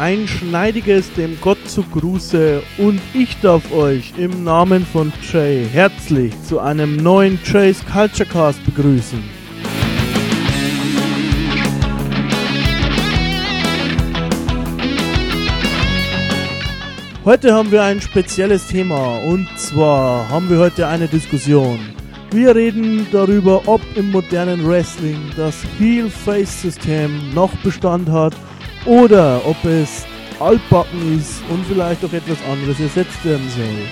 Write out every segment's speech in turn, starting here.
Ein schneidiges dem Gott zu Gruße und ich darf euch im Namen von Jay herzlich zu einem neuen Jay's Culture Cast begrüßen. Heute haben wir ein spezielles Thema und zwar haben wir heute eine Diskussion. Wir reden darüber, ob im modernen Wrestling das Heel-Face-System noch Bestand hat oder ob es altbacken ist und vielleicht auch etwas anderes ersetzt werden soll.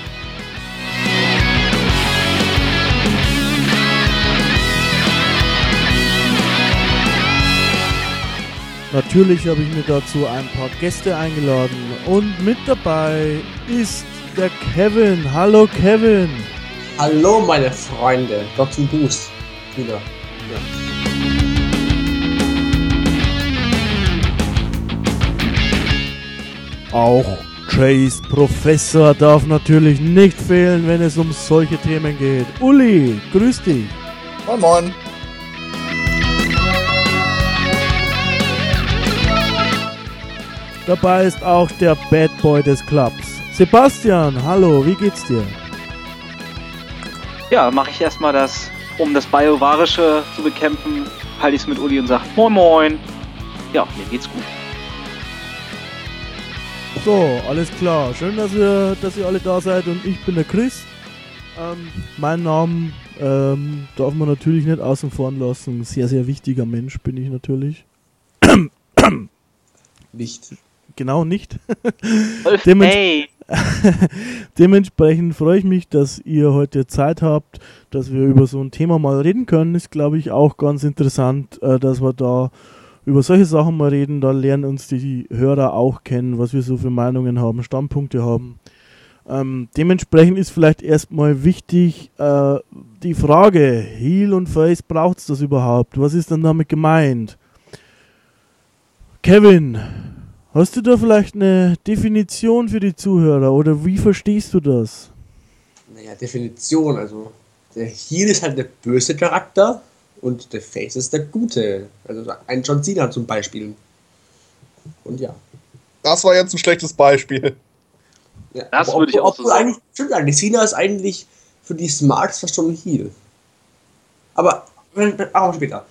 Natürlich habe ich mir dazu ein paar Gäste eingeladen und mit dabei ist der Kevin. Hallo Kevin. Hallo meine Freunde, Dr. Boost wieder. Ja. Auch Jays Professor darf natürlich nicht fehlen, wenn es um solche Themen geht. Uli, grüß dich. Moin moin. Dabei ist auch der Bad Boy des Clubs. Sebastian, hallo, wie geht's dir? Ja, mache ich erstmal das, um das Biovarische zu bekämpfen, halte ich es mit Uli und sage Moin Moin. Ja, mir geht's gut. So, alles klar. Schön, dass ihr, dass ihr alle da seid und ich bin der Chris. Ähm, mein Namen ähm, darf man natürlich nicht außen vor lassen. Sehr, sehr wichtiger Mensch bin ich natürlich. Nicht. Genau, nicht. Dements hey. Dementsprechend freue ich mich, dass ihr heute Zeit habt, dass wir über so ein Thema mal reden können. Ist, glaube ich, auch ganz interessant, äh, dass wir da über solche Sachen mal reden. Da lernen uns die Hörer auch kennen, was wir so für Meinungen haben, Standpunkte haben. Ähm, dementsprechend ist vielleicht erstmal wichtig äh, die Frage, Heal und Face, braucht es das überhaupt? Was ist denn damit gemeint? Kevin, Hast du da vielleicht eine Definition für die Zuhörer oder wie verstehst du das? Naja, Definition, also der Heal ist halt der böse Charakter und der Face ist der gute. Also ein John Cena zum Beispiel. Und ja. Das war jetzt ein schlechtes Beispiel. Ja, das würde ich auch so sagen. Eigentlich, stimmt eigentlich, Cena ist eigentlich für die Smarts fast schon ein Heal. Aber, aber später.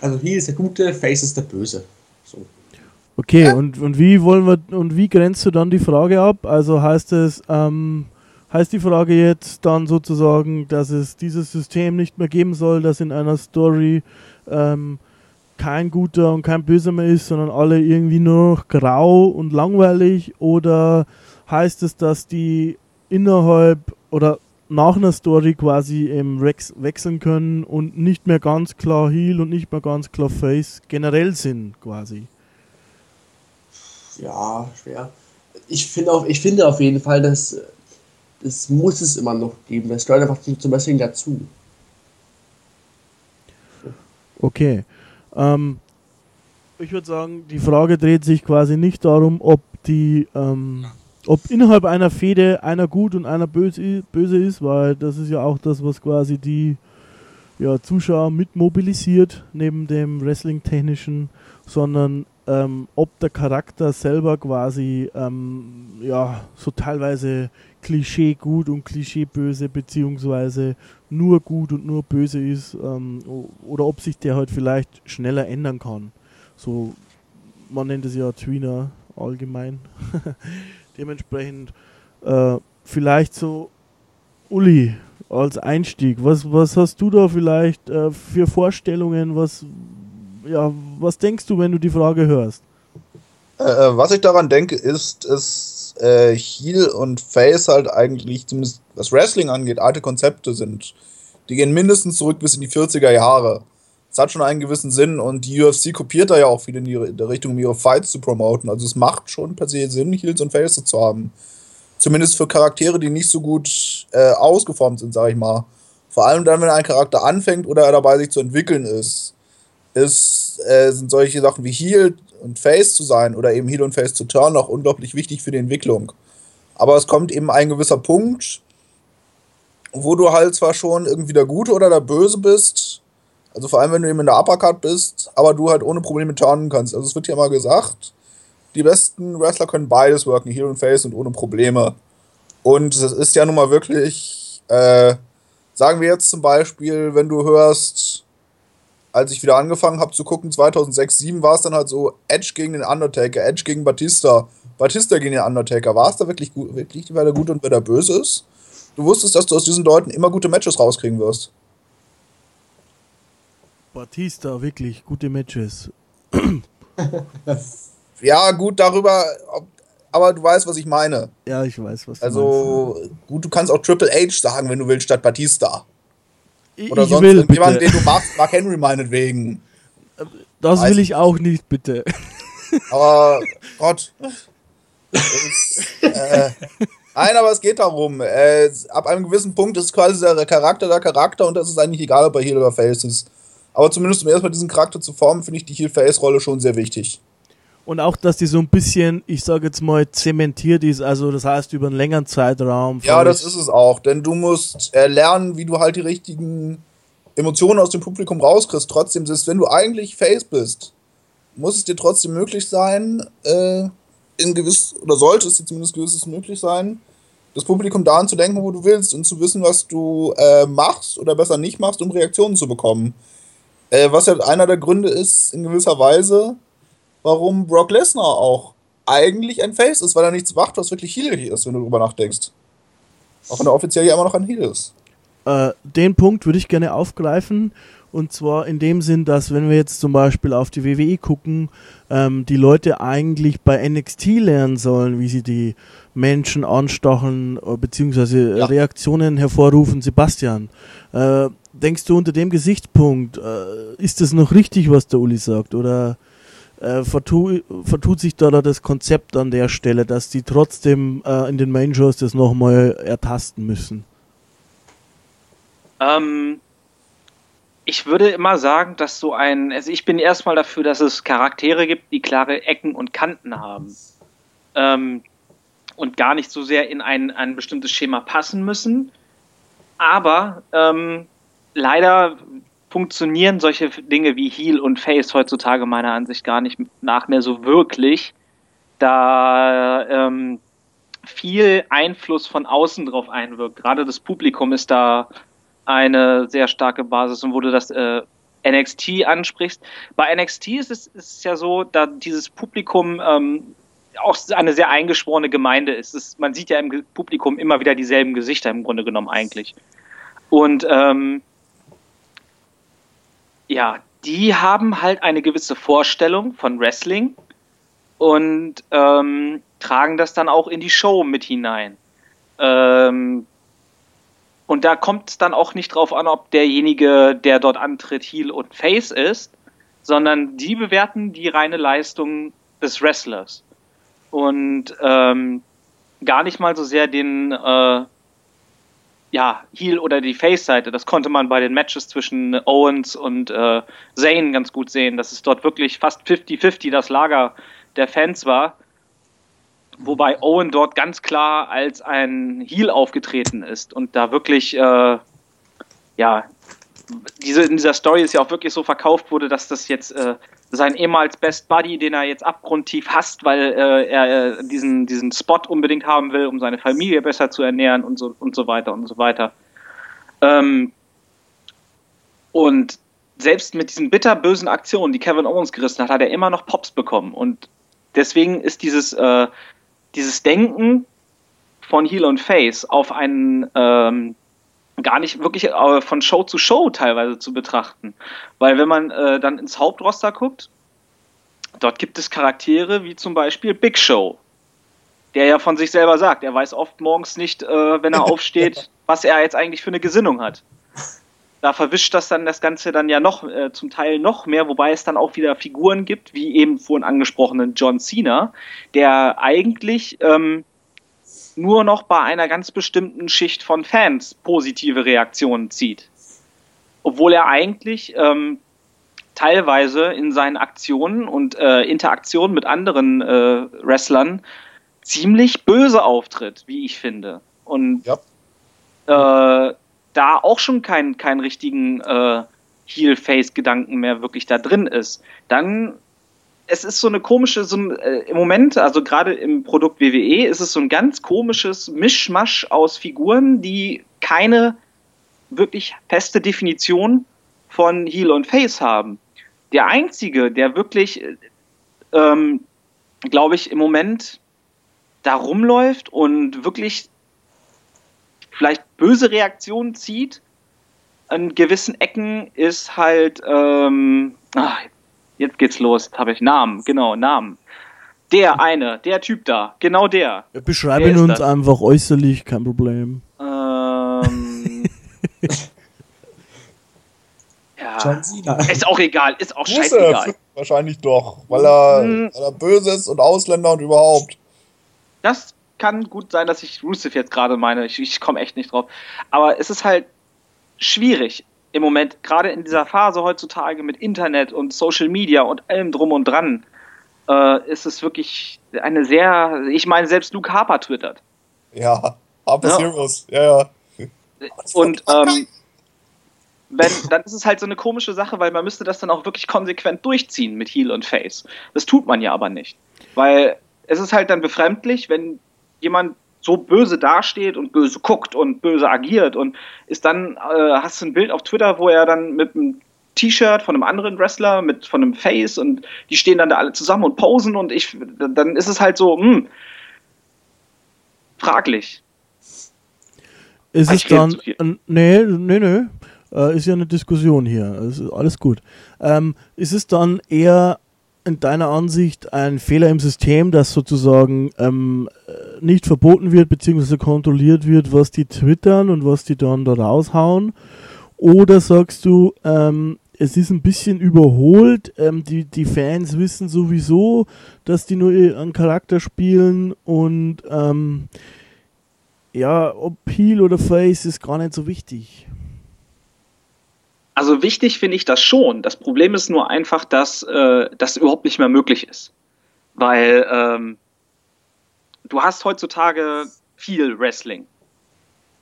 Also Heal ist der gute, Face ist der böse. So. Okay, ja. und, und wie wollen wir und wie grenzt du dann die Frage ab? Also heißt es, ähm, heißt die Frage jetzt dann sozusagen, dass es dieses System nicht mehr geben soll, dass in einer Story ähm, kein guter und kein böser mehr ist, sondern alle irgendwie nur noch grau und langweilig? Oder heißt es, dass die innerhalb oder nach einer Story quasi ähm, wechseln können und nicht mehr ganz klar Heal und nicht mehr ganz klar Face generell sind quasi? ja, schwer. Ich finde auf, ich finde auf jeden Fall, dass das muss es immer noch geben. Das gehört einfach zum Wrestling dazu. Okay. Ähm, ich würde sagen, die Frage dreht sich quasi nicht darum, ob die, ähm, ob innerhalb einer Fehde einer gut und einer böse, böse ist, weil das ist ja auch das, was quasi die ja, Zuschauer mit mobilisiert, neben dem Wrestling-Technischen, sondern ähm, ob der Charakter selber quasi ähm, ja so teilweise Klischee gut und Klischee böse beziehungsweise nur gut und nur böse ist ähm, oder ob sich der halt vielleicht schneller ändern kann. So man nennt es ja Tweener allgemein. Dementsprechend äh, vielleicht so Uli als Einstieg. Was, was hast du da vielleicht äh, für Vorstellungen? Was, ja, was denkst du, wenn du die Frage hörst? Äh, äh, was ich daran denke, ist, äh, Heel und Face halt eigentlich, zumindest was Wrestling angeht, alte Konzepte sind. Die gehen mindestens zurück bis in die 40er Jahre. Das hat schon einen gewissen Sinn und die UFC kopiert da ja auch viel in, ihre, in der Richtung, um ihre Fights zu promoten. Also es macht schon per se Sinn, Heels und Faces zu haben. Zumindest für Charaktere, die nicht so gut äh, ausgeformt sind, sag ich mal. Vor allem dann, wenn ein Charakter anfängt oder er dabei sich zu entwickeln ist ist, äh, sind solche Sachen wie Heal und Face zu sein oder eben Heal und Face zu turn auch unglaublich wichtig für die Entwicklung. Aber es kommt eben ein gewisser Punkt, wo du halt zwar schon irgendwie der Gute oder der Böse bist, also vor allem wenn du eben in der Uppercut bist, aber du halt ohne Probleme turnen kannst. Also es wird ja mal gesagt, Die besten Wrestler können beides worken, Heel und Face und ohne Probleme. Und es ist ja nun mal wirklich, äh, sagen wir jetzt zum Beispiel, wenn du hörst, als ich wieder angefangen habe zu gucken, 2006, 2007 war es dann halt so Edge gegen den Undertaker, Edge gegen Batista, Batista gegen den Undertaker. War es da wirklich, gut, wirklich, wer der gut und wer der böse ist? Du wusstest, dass du aus diesen Leuten immer gute Matches rauskriegen wirst. Batista, wirklich gute Matches. ja, gut, darüber, aber du weißt, was ich meine. Ja, ich weiß, was du Also, meinst. gut, du kannst auch Triple H sagen, wenn du willst, statt Batista. Oder ich sonst will, irgendjemand, bitte. den du magst, Mark Henry meinetwegen. Das Weiß will ich auch nicht, bitte. Aber Gott. Es, äh, nein, aber es geht darum. Äh, ab einem gewissen Punkt ist quasi der Charakter der Charakter und das ist eigentlich egal, ob er Heel oder Face ist. Aber zumindest um erstmal diesen Charakter zu formen, finde ich die Heel-Face-Rolle schon sehr wichtig. Und auch, dass die so ein bisschen, ich sage jetzt mal, zementiert ist, also das heißt über einen längeren Zeitraum. Ja, das ist es auch, denn du musst äh, lernen, wie du halt die richtigen Emotionen aus dem Publikum rauskriegst. Trotzdem, selbst wenn du eigentlich Face bist, muss es dir trotzdem möglich sein, äh, in gewiss, oder sollte es dir zumindest gewisses möglich sein, das Publikum daran zu denken, wo du willst und zu wissen, was du äh, machst oder besser nicht machst, um Reaktionen zu bekommen. Äh, was ja einer der Gründe ist, in gewisser Weise, warum Brock Lesnar auch eigentlich ein Face ist, weil er nichts macht, was wirklich heelig ist, wenn du drüber nachdenkst. Auch wenn er offiziell ja immer noch ein Heel ist. Äh, den Punkt würde ich gerne aufgreifen. Und zwar in dem Sinn, dass wenn wir jetzt zum Beispiel auf die WWE gucken, ähm, die Leute eigentlich bei NXT lernen sollen, wie sie die Menschen anstacheln äh, beziehungsweise Ja. Reaktionen hervorrufen. Sebastian, äh, denkst du unter dem Gesichtspunkt, äh, ist das noch richtig, was der Uli sagt? Oder äh, vertu vertut sich da, da das Konzept an der Stelle, dass die trotzdem äh, in den Main-Shows das nochmal ertasten müssen? Ähm, ich würde immer sagen, dass so ein, also ich bin erstmal dafür, dass es Charaktere gibt, die klare Ecken und Kanten haben. Ähm, und gar nicht so sehr in ein, ein bestimmtes Schema passen müssen. Aber ähm, leider funktionieren solche Dinge wie Heal und Face heutzutage meiner Ansicht gar nicht nach mehr so wirklich, da ähm, viel Einfluss von außen drauf einwirkt. Gerade das Publikum ist da eine sehr starke Basis und wo du das äh, NXT ansprichst. Bei NXT ist es, ist ja so, da dieses Publikum ähm, auch eine sehr eingeschworene Gemeinde ist. Es, man sieht ja im Publikum immer wieder dieselben Gesichter im Grunde genommen eigentlich. Und ähm, ja, die haben halt eine gewisse Vorstellung von Wrestling und ähm, tragen das dann auch in die Show mit hinein. Ähm, und da kommt es dann auch nicht drauf an, ob derjenige, der dort antritt, Heel und Face ist, sondern die bewerten die reine Leistung des Wrestlers. Und ähm, gar nicht mal so sehr den äh, ja, Heel oder die Face-Seite. Das konnte man bei den Matches zwischen Owens und äh, Zayn ganz gut sehen, dass es dort wirklich fast 50-50 das Lager der Fans war. Wobei Owen dort ganz klar als ein Heel aufgetreten ist und da wirklich, äh, ja, diese, in dieser Story ist ja auch wirklich so verkauft wurde, dass das jetzt äh, sein ehemals Best Buddy, den er jetzt abgrundtief hasst, weil äh, er äh, diesen, diesen Spot unbedingt haben will, um seine Familie besser zu ernähren und so, und so weiter und so weiter. Ähm, und selbst mit diesen bitterbösen Aktionen, die Kevin Owens gerissen hat, hat er immer noch Pops bekommen. Und deswegen ist dieses, äh, dieses Denken von Heel und Face auf einen ähm, gar nicht wirklich äh, von Show zu Show teilweise zu betrachten. Weil wenn man äh, dann ins Hauptroster guckt, dort gibt es Charaktere wie zum Beispiel Big Show, der ja von sich selber sagt, er weiß oft morgens nicht, äh, wenn er aufsteht, was er jetzt eigentlich für eine Gesinnung hat. Da verwischt das dann das Ganze dann ja noch äh, zum Teil noch mehr, wobei es dann auch wieder Figuren gibt, wie eben vorhin angesprochenen John Cena, der eigentlich ähm, nur noch bei einer ganz bestimmten Schicht von Fans positive Reaktionen zieht. Obwohl er eigentlich ähm, teilweise in seinen Aktionen und äh, Interaktionen mit anderen äh, Wrestlern ziemlich böse auftritt, wie ich finde. Und Ja. äh, da auch schon keinen keinen richtigen äh, Heel-Face-Gedanken mehr wirklich da drin ist. Dann es ist so eine komische, so ein, äh, im Moment, also gerade im Produkt WWE, ist es so ein ganz komisches Mischmasch aus Figuren, die keine wirklich feste Definition von Heel und Face haben. Der einzige, der wirklich, äh, ähm, glaube ich, im Moment da rumläuft und wirklich vielleicht böse Reaktionen zieht, an gewissen Ecken ist halt, ähm, ach, jetzt geht's los, habe ich Namen, genau, Namen. Der eine, der Typ da, genau der. Beschreibe ihn uns das? einfach äußerlich, kein Problem. Ähm. ja. Ist auch egal, ist auch scheißegal. Wahrscheinlich doch, weil er, hm. weil er böse ist und Ausländer und überhaupt. Das kann gut sein, dass ich Rusev jetzt gerade meine. Ich, ich komme echt nicht drauf. Aber es ist halt schwierig im Moment, gerade in dieser Phase heutzutage mit Internet und Social Media und allem drum und dran, äh, ist es wirklich eine sehr, ich meine, selbst Luke Harper twittert. Ja, Harper ja. Heroes, ja, ja. Und ähm, wenn, dann ist es halt so eine komische Sache, weil man müsste das dann auch wirklich konsequent durchziehen mit Heel und Face. Das tut man ja aber nicht. Weil es ist halt dann befremdlich, wenn jemand so böse dasteht und böse guckt und böse agiert und ist dann, äh, hast du ein Bild auf Twitter, wo er dann mit einem T-Shirt von einem anderen Wrestler, mit von einem Face und die stehen dann da alle zusammen und posen und ich, dann ist es halt so, hm, fraglich. Ist es dann, nee, nee, nee, äh, ist ja eine Diskussion hier, ist alles gut. Ähm, ist es dann eher in deiner Ansicht ein Fehler im System, dass sozusagen ähm, nicht verboten wird bzw. kontrolliert wird, was die twittern und was die dann da raushauen? Oder sagst du, ähm, es ist ein bisschen überholt, ähm, die, die Fans wissen sowieso, dass die nur einen Charakter spielen und ähm, ja, ob Peel oder Face ist gar nicht so wichtig. Also wichtig finde ich das schon. Das Problem ist nur einfach, dass äh, das überhaupt nicht mehr möglich ist. Weil ähm, du hast heutzutage viel Wrestling,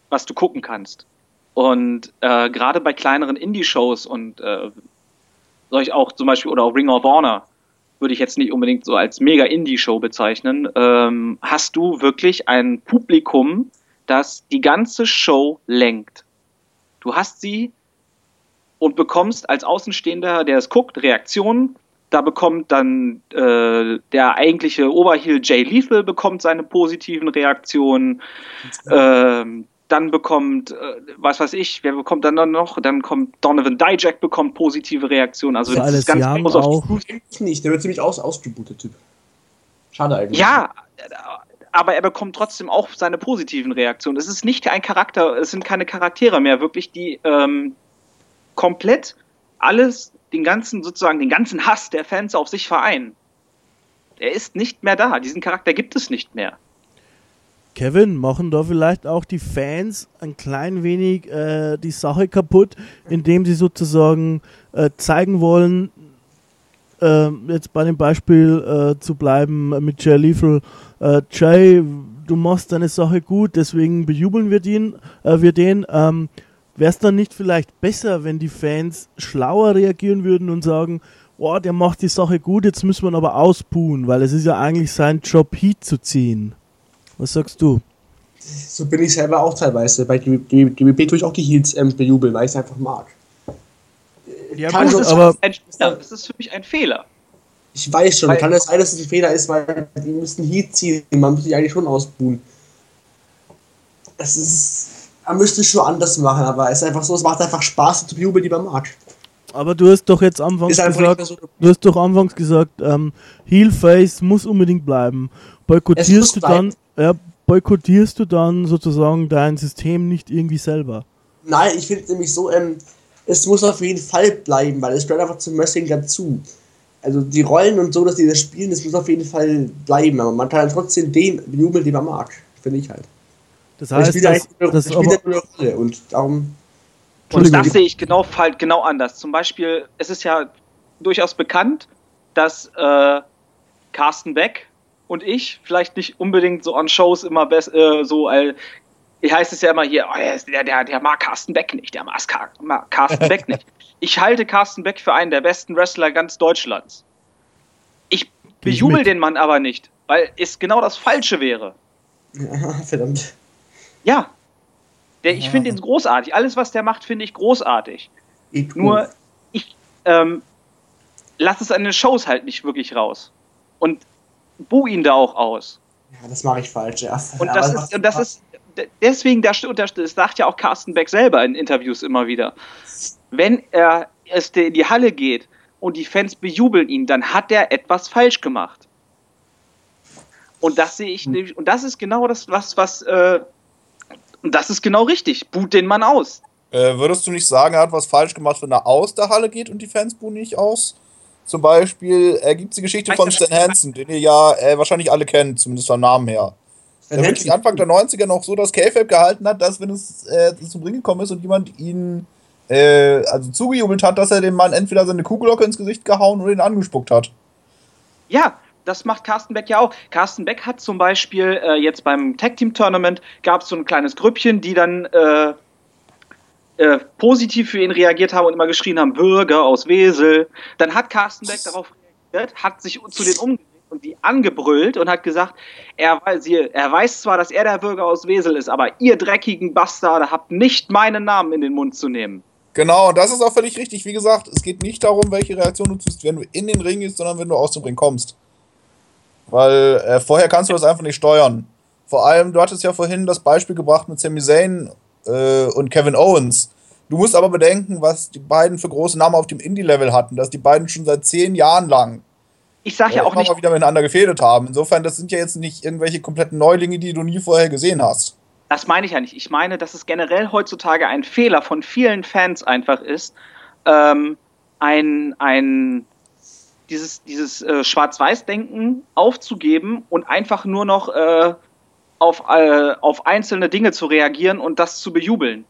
was du gucken kannst. Und äh, gerade bei kleineren Indie-Shows und äh, soll ich auch zum Beispiel, oder auch Ring of Honor, würde ich jetzt nicht unbedingt so als mega Indie-Show bezeichnen, ähm, hast du wirklich ein Publikum, das die ganze Show lenkt. Du hast sie und bekommst als Außenstehender, der es guckt, Reaktionen. Da bekommt dann äh, der eigentliche Oberheel Jay Lethal bekommt seine positiven Reaktionen. Ähm, dann bekommt, äh, was weiß ich, wer bekommt dann noch? Dann kommt Donovan Dijak bekommt positive Reaktionen. Also das ist ganz groß auf nicht. Der wird ziemlich aus ausgebucht, Typ. Schade eigentlich. Ja, aber er bekommt trotzdem auch seine positiven Reaktionen. Es ist nicht ein Charakter, es sind keine Charaktere mehr wirklich, die ähm, komplett alles, den ganzen, sozusagen den ganzen Hass der Fans auf sich vereinen. Er ist nicht mehr da. Diesen Charakter gibt es nicht mehr. Kevin, machen da vielleicht auch die Fans ein klein wenig äh, die Sache kaputt, indem sie sozusagen äh, zeigen wollen, äh, jetzt bei dem Beispiel äh, zu bleiben mit Jay Lethal, äh, Jay, du machst deine Sache gut, deswegen bejubeln wir den, äh, wir den. Ähm, Wäre es dann nicht vielleicht besser, wenn die Fans schlauer reagieren würden und sagen, oh, der macht die Sache gut, jetzt müssen wir ihn aber ausbuhen, weil es ist ja eigentlich sein Job, Heat zu ziehen. Was sagst du? So bin ich selber auch teilweise. Bei GWP tue ich auch die Heats ähm, bejubeln, weil ich es einfach mag. Ja, kann das, ist aber ein, das ist für mich ein Fehler. Ich weiß schon, weil, kann es sein, dass es ein Fehler ist, weil die müssen Heat ziehen. Man muss sich eigentlich schon ausbuhen. Das ist man müsste es schon anders machen, aber es ist einfach so, es macht einfach Spaß zu bejubeln, die man mag. Aber du hast doch jetzt anfangs gesagt, so du hast doch anfangs gesagt, ähm, Heelface muss unbedingt bleiben. Boykottierst du dann, ja, boykottierst du dann sozusagen dein System nicht irgendwie selber? Nein, ich finde nämlich so, ähm, es muss auf jeden Fall bleiben, weil es gehört einfach zum Wrestling dazu. Also die Rollen und so, dass die das spielen, das muss auf jeden Fall bleiben, aber man kann trotzdem den bejubeln, den man mag, finde ich halt. Das heißt, ich das, das, das spielt eine Rolle und darum. Und das sehe ich genau, halt genau anders. Zum Beispiel, es ist ja durchaus bekannt, dass äh, Carsten Beck und ich vielleicht nicht unbedingt so an Shows immer best, äh, so äh, heißt es ja immer hier, oh, der, der, der mag Carsten Beck nicht, der mag Carsten Beck nicht. Ich halte Carsten Beck für einen der besten Wrestler ganz Deutschlands. Ich ich Bejubel den Mann aber nicht, weil es genau das Falsche wäre. Verdammt. Ja. Der, ich Ja. finde ihn großartig. Alles, was der macht, finde ich großartig. Ich Nur, ich ähm, lass es an den Shows halt nicht wirklich raus. Und buh ihn da auch aus. Ja, das mache ich falsch, ja. Und das ist, und das ist deswegen, das das sagt ja auch Carsten Beck selber in Interviews immer wieder. Wenn er es in die Halle geht und die Fans bejubeln ihn, dann hat er etwas falsch gemacht. Und das sehe ich nämlich, und das ist genau das, was, was, äh, und das ist genau richtig. Boot den Mann aus. Äh, würdest du nicht sagen, er hat was falsch gemacht, wenn er aus der Halle geht und die Fans buhen nicht aus? Zum Beispiel äh, gibt es die Geschichte von Stan Hansen, den ihr ja äh, wahrscheinlich alle kennt, zumindest vom Namen her. Stan Der wirklich Anfang der 90er noch so das K-Fab gehalten hat, dass wenn es äh, zum Ring gekommen ist und jemand ihn äh, also zugejubelt hat, dass er dem Mann entweder seine Kugelocke ins Gesicht gehauen oder ihn angespuckt hat. Ja, das macht Carsten Beck ja auch. Carsten Beck hat zum Beispiel äh, jetzt beim Tag Team Tournament gab es so ein kleines Grüppchen, die dann äh, äh, positiv für ihn reagiert haben und immer geschrien haben, Bürger aus Wesel. Dann hat Carsten Beck darauf reagiert, hat sich zu den umgedreht und die angebrüllt und hat gesagt, er weiß, ihr- er weiß zwar, dass er der Bürger aus Wesel ist, aber ihr dreckigen Bastarde habt nicht meinen Namen in den Mund zu nehmen. Genau, und das ist auch völlig richtig. Wie gesagt, es geht nicht darum, welche Reaktion du tust, wenn du in den Ring gehst, sondern wenn du aus dem Ring kommst. Weil äh, vorher kannst du das einfach nicht steuern. Vor allem, du hattest ja vorhin das Beispiel gebracht mit Sami Zayn äh, und Kevin Owens. Du musst aber bedenken, was die beiden für große Namen auf dem Indie-Level hatten, dass die beiden schon seit zehn Jahren lang Ich sage ja äh, auch nicht, mal wieder miteinander gefädelt haben. Insofern, das sind ja jetzt nicht irgendwelche kompletten Neulinge, die du nie vorher gesehen hast. Das meine ich ja nicht. Ich meine, dass es generell heutzutage ein Fehler von vielen Fans einfach ist, ähm, ein, ein, dieses, dieses äh, Schwarz-Weiß-Denken aufzugeben und einfach nur noch äh, auf, äh, auf einzelne Dinge zu reagieren und das zu bejubeln.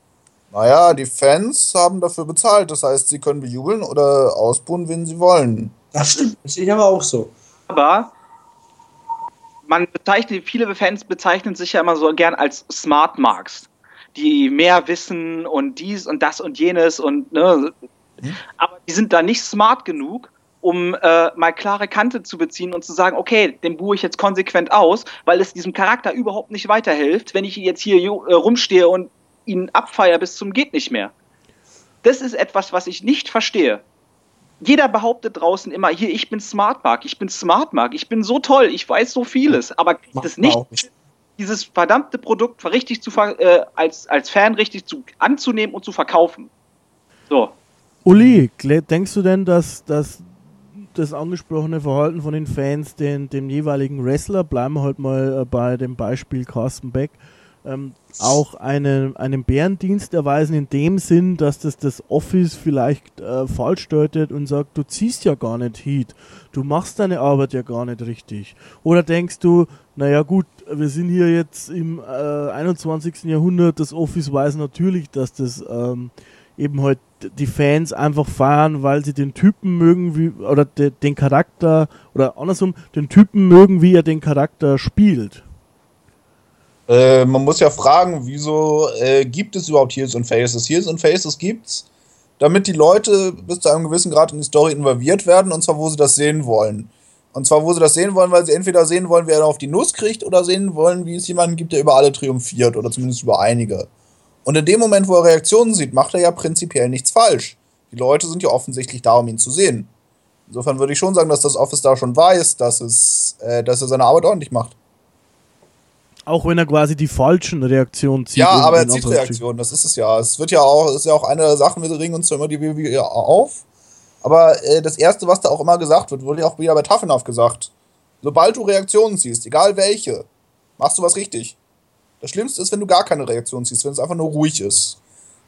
Naja, die Fans haben dafür bezahlt. Das heißt, sie können bejubeln oder ausbuhen, wen sie wollen. Das stimmt, das sehe ich aber auch so. Aber man bezeichnet, viele Fans bezeichnen sich ja immer so gern als Smart Marks, die mehr wissen und dies und das und jenes und ne, Mhm. aber die sind da nicht smart genug, um äh, mal klare Kante zu beziehen und zu sagen, okay, den buhe ich jetzt konsequent aus, weil es diesem Charakter überhaupt nicht weiterhilft, wenn ich jetzt hier äh, rumstehe und ihn abfeier bis zum geht nicht mehr. Das ist etwas, was ich nicht verstehe. Jeder behauptet draußen immer, hier, ich bin Smart Mark, ich bin Smart Mark, ich bin so toll, ich weiß so vieles, aber kriegt Macht es nicht, dieses verdammte Produkt richtig zu ver äh, als, als Fan richtig zu, anzunehmen und zu verkaufen. So. Uli, denkst du denn, dass, dass das angesprochene Verhalten von den Fans den, dem jeweiligen Wrestler, bleiben wir halt mal äh, bei dem Beispiel Carsten Beck, ähm, auch einen, einen Bärendienst erweisen in dem Sinn, dass das das Office vielleicht äh, falsch deutet und sagt, du ziehst ja gar nicht Heat, du machst deine Arbeit ja gar nicht richtig. Oder denkst du, naja gut, wir sind hier jetzt im äh, 21. Jahrhundert, das Office weiß natürlich, dass das ähm, eben halt die Fans einfach feiern, weil sie den Typen mögen, wie, oder de, den Charakter, oder andersrum, den Typen mögen, wie er den Charakter spielt. Äh, man muss ja fragen, wieso äh, gibt es überhaupt Heels und Faces? Heels und Faces gibt's, damit die Leute bis zu einem gewissen Grad in die Story involviert werden, und zwar wo sie das sehen wollen. Und zwar wo sie das sehen wollen, weil sie entweder sehen wollen, wie er auf die Nuss kriegt, oder sehen wollen, wie es jemanden gibt, der über alle triumphiert, oder zumindest über einige. Und in dem Moment, wo er Reaktionen sieht, macht er ja prinzipiell nichts falsch. Die Leute sind ja offensichtlich da, um ihn zu sehen. Insofern würde ich schon sagen, dass das Office da schon weiß, dass, es, äh, dass er seine Arbeit ordentlich macht. Auch wenn er quasi die falschen Reaktionen zieht. Ja, aber er zieht. Reaktionen, das ist es ja. Es wird ja auch, ist ja auch eine der Sachen, wir ringen uns zwar immer die WWE auf. Aber äh, das Erste, was da auch immer gesagt wird, wurde ja auch wieder bei Enough gesagt. Sobald du Reaktionen ziehst, egal welche, machst du was richtig. Das Schlimmste ist, wenn du gar keine Reaktion ziehst, wenn es einfach nur ruhig ist.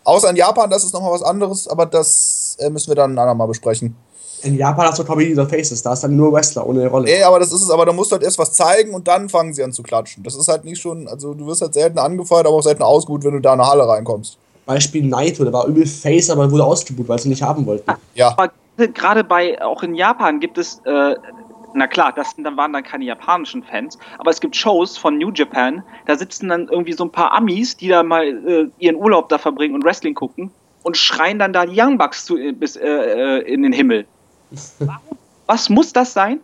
Außer in Japan, das ist nochmal was anderes, aber das äh, müssen wir dann ein andermal besprechen. In Japan hast du Comedy the Faces, da ist dann nur Wrestler ohne Rolle. Ey, aber das ist es, aber da musst du halt erst was zeigen und dann fangen sie an zu klatschen. Das ist halt nicht schon, also du wirst halt selten angefeuert, aber auch selten ausgebucht, wenn du da in eine Halle reinkommst. Beispiel Naito, der war übel Face, aber wurde ausgebucht, weil sie nicht haben wollten. Ja. Aber gerade bei, auch in Japan gibt es, äh, na klar, das dann waren dann keine japanischen Fans, aber es gibt Shows von New Japan, da sitzen dann irgendwie so ein paar Amis, die da mal äh, ihren Urlaub da verbringen und Wrestling gucken und schreien dann da die Young Bucks zu, äh, bis äh, äh, in den Himmel. Warum? Was muss das sein?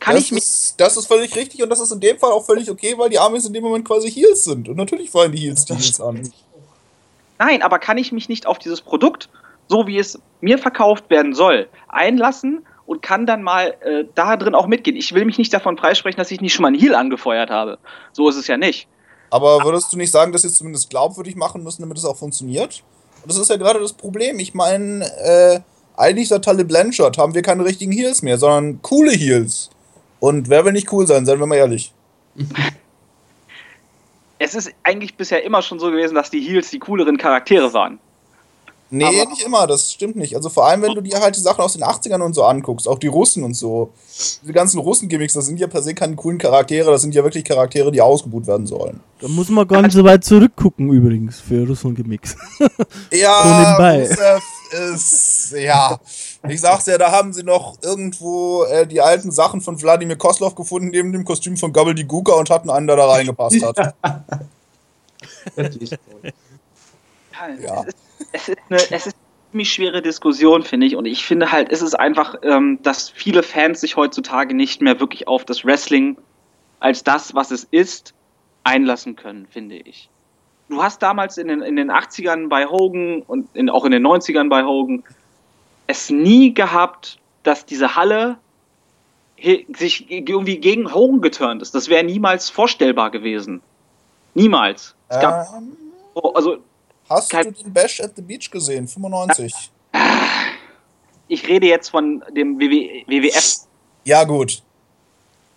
kann das ich mich. Ist, das ist völlig richtig und das ist in dem Fall auch völlig okay, weil die Amis in dem Moment quasi Heels sind. Und natürlich fallen die Heels die Heels an. Nein, aber kann ich mich nicht auf dieses Produkt, so wie es mir verkauft werden soll, einlassen und kann dann mal äh, da drin auch mitgehen. Ich will mich nicht davon freisprechen, dass ich nicht schon mal einen Heal angefeuert habe. So ist es ja nicht. Aber würdest du nicht sagen, dass sie es zumindest glaubwürdig machen müssen, damit es auch funktioniert? Und das ist ja gerade das Problem. Ich meine, äh, eigentlich seit Tully Blanchard haben wir keine richtigen Heals mehr, sondern coole Heals. Und wer will nicht cool sein, seien wir mal ehrlich. Es ist eigentlich bisher immer schon so gewesen, dass die Heals die cooleren Charaktere waren. Nee, Aber- nicht immer, das stimmt nicht. Also vor allem, wenn du dir halt die Sachen aus den 80ern und so anguckst, auch die Russen und so. Diese ganzen Russen-Gimmicks, das sind ja per se keine coolen Charaktere, das sind ja wirklich Charaktere, die ausgebucht werden sollen. Da muss man gar nicht so weit zurückgucken übrigens für gemix. Ja. Rusev ist, ja. Ich sag's ja, da haben sie noch irgendwo äh, die alten Sachen von Wladimir Koslov gefunden, neben dem Kostüm von Gobbledygooker und hatten einen, der da reingepasst hat. Wirklich. Ja. Es ist, eine, es ist eine ziemlich schwere Diskussion, finde ich. Und ich finde halt, es ist einfach, ähm, dass viele Fans sich heutzutage nicht mehr wirklich auf das Wrestling als das, was es ist, einlassen können, finde ich. Du hast damals in den, in den 80ern bei Hogan und in, auch in den 90ern bei Hogan es nie gehabt, dass diese Halle sich irgendwie gegen Hogan geturnt ist. Das wäre niemals vorstellbar gewesen. Niemals. Es gab, Ähm, also hast Kein- du den Bash at the Beach gesehen? 95. ich rede jetzt von dem WW WWF. Ja, gut.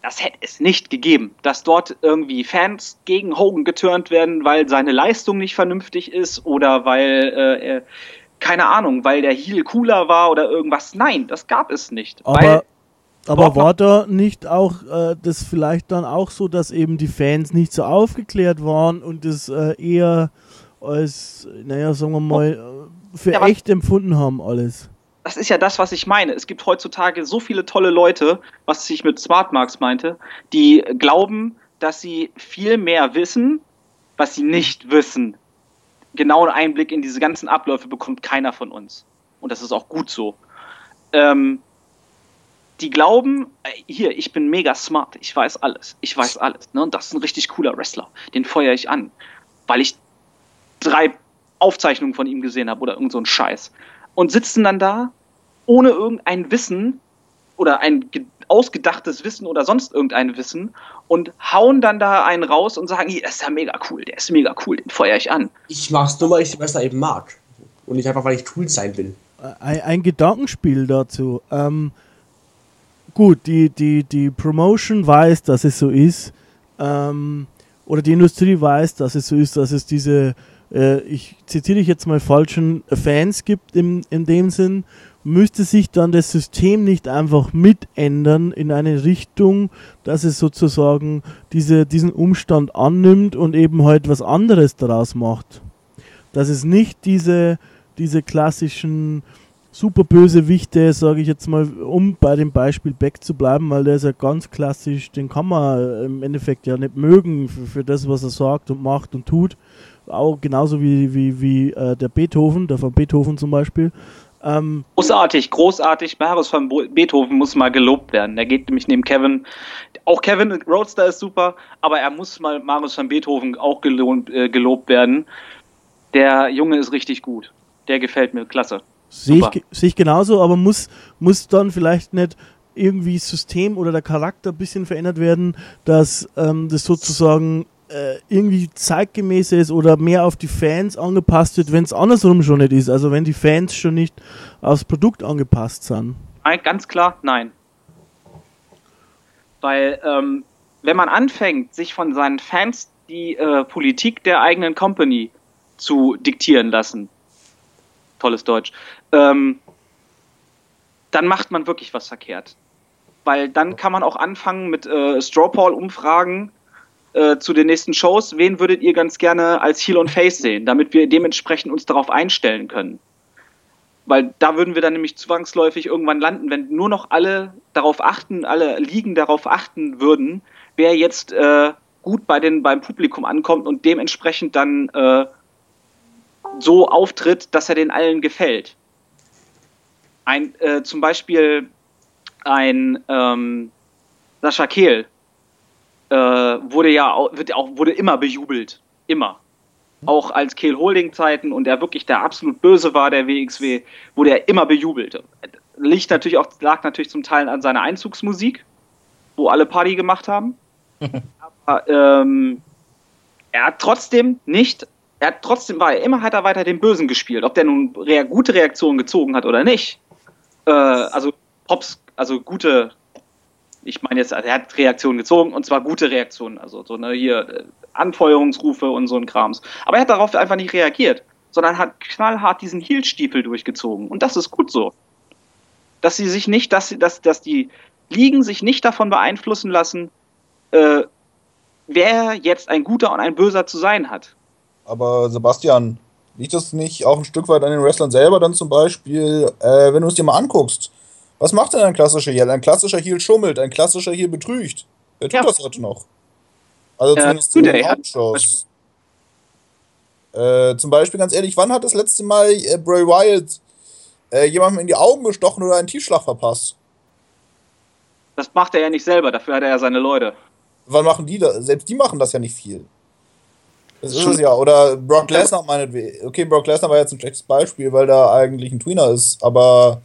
Das hätte es nicht gegeben, dass dort irgendwie Fans gegen Hogan geturnt werden, weil seine Leistung nicht vernünftig ist oder weil, äh, er, keine Ahnung, weil der Heel cooler war oder irgendwas. Nein, das gab es nicht. weil, Aber, aber war da nicht auch äh, das vielleicht dann auch so, dass eben die Fans nicht so aufgeklärt waren und es äh, eher als, naja, sagen wir mal, äh, für Ja, echt empfunden haben alles? das ist ja das, was ich meine. Es gibt heutzutage so viele tolle Leute, was ich mit Smartmarks meinte, die glauben, dass sie viel mehr wissen, was sie nicht wissen. Genauen Einblick in diese ganzen Abläufe bekommt keiner von uns. Und das ist auch gut so. Ähm, die glauben, äh, hier, ich bin mega smart, ich weiß alles, ich weiß alles. Ne? Und das ist ein richtig cooler Wrestler, den feuere ich an, weil ich drei Aufzeichnungen von ihm gesehen habe oder irgend so ein Scheiß. Und sitzen dann da ohne irgendein Wissen oder ein ge- ausgedachtes Wissen oder sonst irgendein Wissen und hauen dann da einen raus und sagen, hier, der ist ja mega cool, der ist mega cool, den feuere ich an. Ich mach's nur, weil ich die Wrestler eben mag. Und nicht einfach, weil ich cool sein will. ein, ein Gedankenspiel dazu. Ähm, gut, die, die, die Promotion weiß, dass es so ist. Ähm, oder die Industrie weiß, dass es so ist, dass es diese, äh, ich zitiere dich jetzt mal falschen Fans gibt im, in dem Sinn. Müsste sich dann das System nicht einfach mitändern in eine Richtung, dass es sozusagen diese, diesen Umstand annimmt und eben halt was anderes daraus macht? Dass es nicht diese, diese klassischen Superbösewichte, sage ich jetzt mal, um bei dem Beispiel Beck zu bleiben, weil der ist ja ganz klassisch, den kann man im Endeffekt ja nicht mögen für, für das, was er sagt und macht und tut. Auch genauso wie, wie, wie äh, der Beethoven, der von Beethoven zum Beispiel. Ähm, Großartig, großartig. Marius von Beethoven muss mal gelobt werden. Der geht nämlich neben Kevin. Auch Kevin Roadster ist super, aber er muss mal Marius von Beethoven auch gelohnt, äh, gelobt werden. Der Junge ist richtig gut. Der gefällt mir klasse. Sehe ich, sehe ich genauso, aber muss, muss dann vielleicht nicht irgendwie das System oder der Charakter ein bisschen verändert werden, dass ähm, das sozusagen äh, irgendwie zeitgemäß ist oder mehr auf die Fans angepasst wird, wenn es andersrum schon nicht ist. Also wenn die Fans schon nicht aufs Produkt angepasst sind. Ein, ganz klar, nein. Weil, ähm, wenn man anfängt, sich von seinen Fans die äh, Politik der eigenen Company zu diktieren lassen, tolles Deutsch, ähm, dann macht man wirklich was verkehrt. Weil dann kann man auch anfangen mit äh, Straw Poll-Umfragen äh, zu den nächsten Shows. Wen würdet ihr ganz gerne als Heel und Face sehen, damit wir dementsprechend uns darauf einstellen können? Weil da würden wir dann nämlich zwangsläufig irgendwann landen, wenn nur noch alle darauf achten, alle Ligen darauf achten würden, wer jetzt äh, gut bei den, beim Publikum ankommt und dementsprechend dann äh, so auftritt, dass er den allen gefällt. Ein, äh, zum Beispiel ein, ähm, Sascha Kehl äh, wurde ja auch, wird auch, wurde immer bejubelt. Immer. Auch als Kehl Holding Zeiten und er wirklich der absolut böse war, der WXW, wurde er immer bejubelt. Liegt natürlich auch, lag natürlich zum Teil an seiner Einzugsmusik, wo alle Party gemacht haben. Aber ähm, er hat trotzdem nicht, er hat trotzdem, war er immer hat er weiter den Bösen gespielt. Ob der nun rea gute Reaktionen gezogen hat oder nicht. Äh, also Pops, also gute, ich meine jetzt, er hat Reaktionen gezogen und zwar gute Reaktionen, also so ne, hier äh, Anfeuerungsrufe und so ein Krams. Aber er hat darauf einfach nicht reagiert, sondern hat knallhart diesen Heelstiefel durchgezogen und das ist gut so. Dass sie sich nicht, dass, dass, dass die Ligen sich nicht davon beeinflussen lassen, äh, wer jetzt ein guter und ein böser zu sein hat. Aber Sebastian, liegt das nicht auch ein Stück weit an den Wrestlern selber dann zum Beispiel, äh, wenn du es dir mal anguckst? Was macht denn ein klassischer Heel? Ein klassischer Heel schummelt, ein klassischer Heel betrügt. Wer tut Ja. das heute noch? Also Ja, zumindest tut in er. Hauptshows. Äh, zum Beispiel, ganz ehrlich, wann hat das letzte Mal äh, Bray Wyatt äh, jemandem in die Augen gestochen oder einen Tiefschlag verpasst? Das macht er ja nicht selber, dafür hat er ja seine Leute. Wann machen die das? Selbst die machen das ja nicht viel. Das ist es ja. Oder Brock Lesnar meinetwegen. Okay, Brock Lesnar war jetzt ein schlechtes Beispiel, weil da eigentlich ein Tweener ist, aber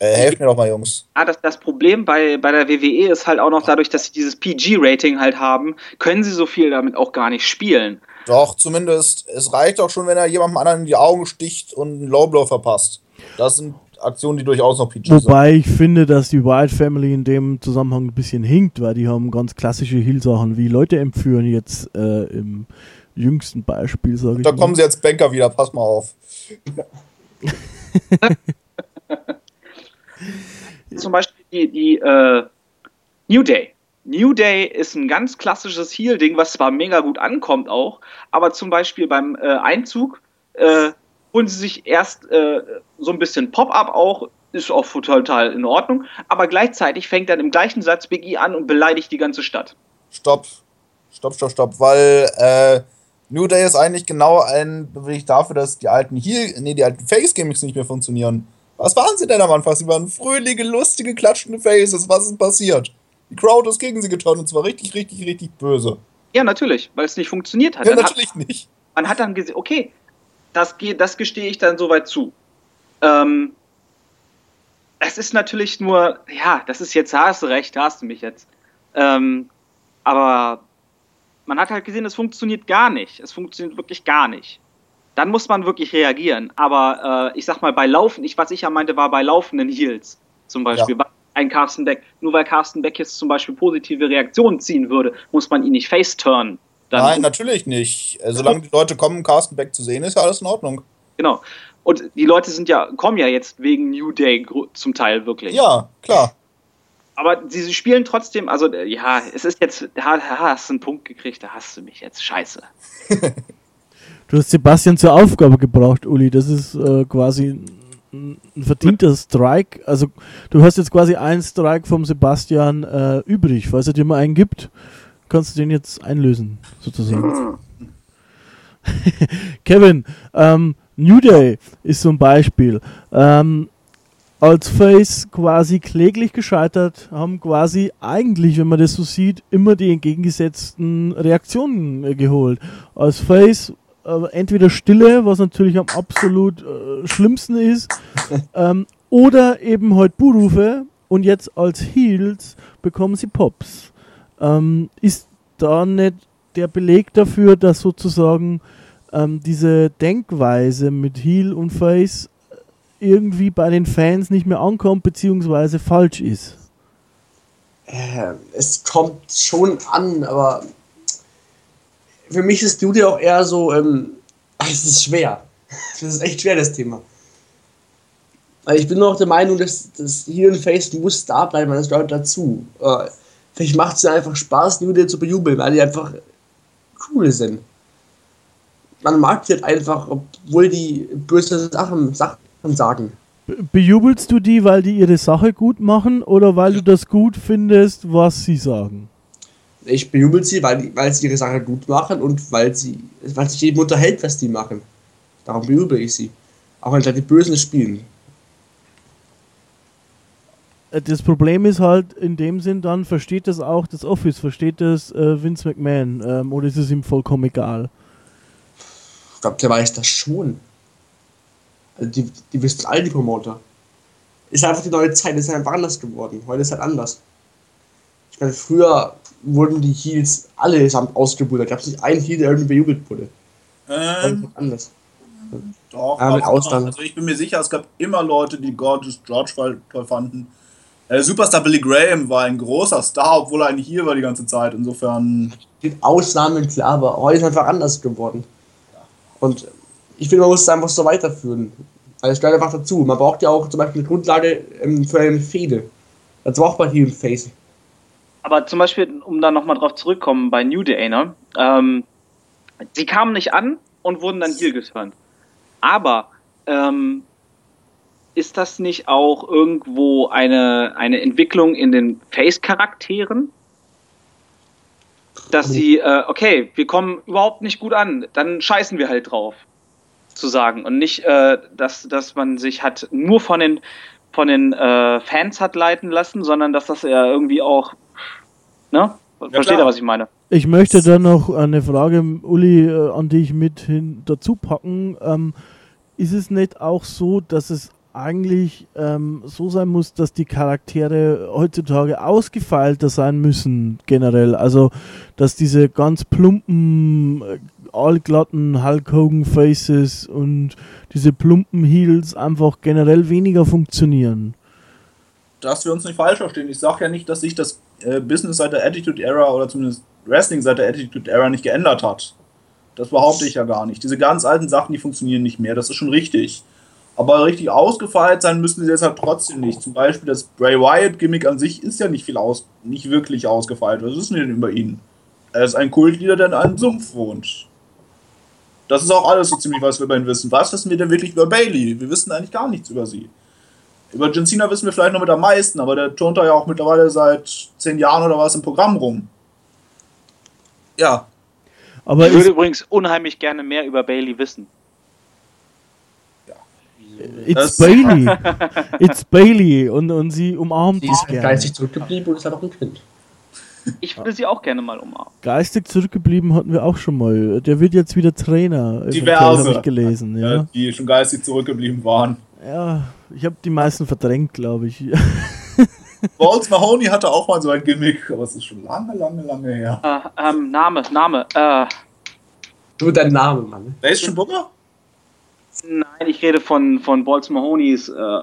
äh, helft mir doch mal, Jungs. Ah, das, das Problem bei, bei der WWE ist halt auch noch dadurch, dass sie dieses PG-Rating halt haben, können sie so viel damit auch gar nicht spielen. Doch, zumindest, es reicht auch schon, wenn er jemandem anderen in die Augen sticht und einen Lowblow verpasst. Das sind Aktionen, die durchaus noch PG sind. Wobei ich finde, dass die Wyatt Family in dem Zusammenhang ein bisschen hinkt, weil die haben ganz klassische Heal-Sachen wie Leute entführen jetzt äh, im jüngsten Beispiel, sage ich Da mal. kommen sie jetzt Banker wieder, pass mal auf. Zum Beispiel die, die äh, New Day. New Day ist ein ganz klassisches Heal-Ding, was zwar mega gut ankommt auch, aber zum Beispiel beim äh, Einzug äh, holen sie sich erst äh, so ein bisschen Pop-Up auch, ist auch total in Ordnung, aber gleichzeitig fängt dann im gleichen Satz Big E an und beleidigt die ganze Stadt. Stopp. Stopp, stopp, stopp. Weil äh, New Day ist eigentlich genau ein Beweis dafür, dass die alten Heel, nee, die alten Face-Gimmicks nicht mehr funktionieren. Was waren sie denn am Anfang? Sie waren fröhliche, lustige, klatschende Faces. Was ist passiert? Die Crowd ist gegen sie geturnt und zwar richtig, richtig, richtig böse. Ja, natürlich, weil es nicht funktioniert hat. Ja, Dann hat natürlich nicht. man hat dann gesehen, okay, das, das gestehe ich dann soweit zu. Ähm, es ist natürlich nur, ja, das ist jetzt, da hast du recht, da hast du mich jetzt. Ähm, aber man hat halt gesehen, es funktioniert gar nicht. Es funktioniert wirklich gar nicht. Dann muss man wirklich reagieren. Aber äh, ich sag mal, bei Laufen, ich, was ich ja meinte, war bei laufenden Heels zum Beispiel. Ja. Ein Carsten Beck, nur weil Carsten Beck jetzt zum Beispiel positive Reaktionen ziehen würde, muss man ihn nicht face-turnen. Dann- Nein, natürlich nicht. Äh, Solange die Leute kommen, Carsten Beck zu sehen, ist ja alles in Ordnung. Genau. Und die Leute sind ja, kommen ja jetzt wegen New Day zum Teil wirklich. Ja, klar. Aber sie, spielen trotzdem, also äh, ja, es ist jetzt, da hast du einen Punkt gekriegt, da hast du mich jetzt. Scheiße. Du hast Sebastian zur Aufgabe gebraucht, Uli. Das ist äh, quasi ein verdienter Strike. Also du hast jetzt quasi einen Strike vom Sebastian äh, übrig. Falls er dir mal einen gibt, kannst du den jetzt einlösen, sozusagen. Kevin, ähm, New Day ist so ein Beispiel. Ähm, als Face quasi kläglich gescheitert, haben quasi eigentlich, wenn man das so sieht, immer die entgegengesetzten Reaktionen äh, geholt. Als Face äh, entweder Stille, was natürlich am absolut äh, schlimmsten ist, ähm, oder eben halt Buhrufe und jetzt als Heels bekommen sie Pops. Ähm, ist da nicht der Beleg dafür, dass sozusagen ähm, diese Denkweise mit Heel und Face irgendwie bei den Fans nicht mehr ankommt, beziehungsweise falsch ist? Äh, es kommt schon an, aber für mich ist Duty auch eher so, ähm, es ist schwer. Das ist echt schwer, das Thema. Weil ich bin auch der Meinung, dass das Heel und Face muss da bleiben, weil das gehört dazu. Äh, vielleicht macht es einfach Spaß, New Day zu bejubeln, weil die einfach cool sind. Man mag die halt einfach, obwohl die böse Sachen, Sachen sagen. Be bejubelst du die, weil die ihre Sache gut machen oder weil du das gut findest, was sie sagen? Ich bejubel sie, weil, weil sie ihre Sache gut machen und weil sie weil sich jedem unterhält, was die machen. Darum bejubel ich sie. Auch wenn sie die Bösen spielen. äh, das Problem ist halt in dem Sinn, dann versteht das auch das Office, versteht das äh, Vince McMahon ähm, oder ist es ihm vollkommen egal? Ich glaube, der weiß das schon. Also die, die wissen alle, die Promoter. Ist einfach die neue Zeit, ist einfach anders geworden. Heute ist halt anders. Ich meine, früher wurden die Heels allesamt ausgebuddelt. Gab es nicht einen Heel, der irgendwie bejubelt wurde. Ähm, anders. doch, Ja, mit noch. Also ich bin mir sicher, es gab immer Leute, die Gorgeous George voll- toll fanden. Äh, Superstar Billy Graham war ein großer Star, obwohl er eigentlich hier war die ganze Zeit. Insofern, Die Ausnahmen, klar, aber heute ist einfach anders geworden. Und ich finde, man muss es einfach so weiterführen. Also es gehört einfach dazu. Man braucht ja auch zum Beispiel eine Grundlage ähm, für eine Fehde. Dazu braucht man hier im Face. Aber zum Beispiel, um da nochmal drauf zurückkommen, bei New Day, ne? Ähm, sie kamen nicht an und wurden dann hier geturnt. Aber ähm, ist das nicht auch irgendwo eine, eine Entwicklung in den Face-Charakteren? Dass sie, äh, okay, wir kommen überhaupt nicht gut an, dann scheißen wir halt drauf, zu sagen. Und nicht, äh, dass, dass man sich hat nur von den, von den äh, Fans hat leiten lassen, sondern dass das ja irgendwie auch, ne? Versteht klar. ihr, was ich meine? Ich möchte da noch eine Frage, Uli, äh, an dich mit hin dazu packen. Ähm, ist es nicht auch so, dass es eigentlich ähm, so sein muss, dass die Charaktere heutzutage ausgefeilter sein müssen, generell? Also, dass diese ganz plumpen, äh, allglatten Hulk Hogan Faces und diese plumpen Heels einfach generell weniger funktionieren. Dass wir uns nicht falsch verstehen. Ich sage ja nicht, dass sich das äh, Business seit der Attitude Era oder zumindest Wrestling seit der Attitude Era nicht geändert hat. Das behaupte ich ja gar nicht. Diese ganz alten Sachen, die funktionieren nicht mehr. Das ist schon richtig. Aber richtig ausgefeilt sein müssen sie deshalb trotzdem nicht. Zum Beispiel das Bray Wyatt-Gimmick an sich ist ja nicht viel aus, nicht wirklich ausgefeilt. Was wissen wir denn über ihn? Er ist ein Kultleader, der in einem Sumpf wohnt. Das ist auch alles so ziemlich, was wir über ihn wissen. Was wissen wir denn wirklich über Bailey? Wir wissen eigentlich gar nichts über sie. Über John Cena wissen wir vielleicht noch mit am meisten, aber der turnt da ja auch mittlerweile seit zehn Jahren oder was im Programm rum. Ja, Aber ich würde übrigens unheimlich gerne mehr über Bailey wissen. it's Das- Bailey. It's Bailey. Und, und sie umarmt Die es ist gerne. geistig zurückgeblieben und ist halt auch ein Kind. Ich würde sie auch gerne mal umarmen. Geistig zurückgeblieben hatten wir auch schon mal. Der wird jetzt wieder Trainer. Diverse. habe ich gelesen. ja. Ja, die schon geistig zurückgeblieben waren. Ja ich habe die meisten verdrängt, glaube ich. Balls Mahoney hatte auch mal so ein Gimmick, aber es ist schon lange, lange, lange her. Äh, ähm, Name, Name. Äh, Nur dein Name, Mann. Wer ist schon Booker? nein, ich rede von, von Balls Mahonys äh,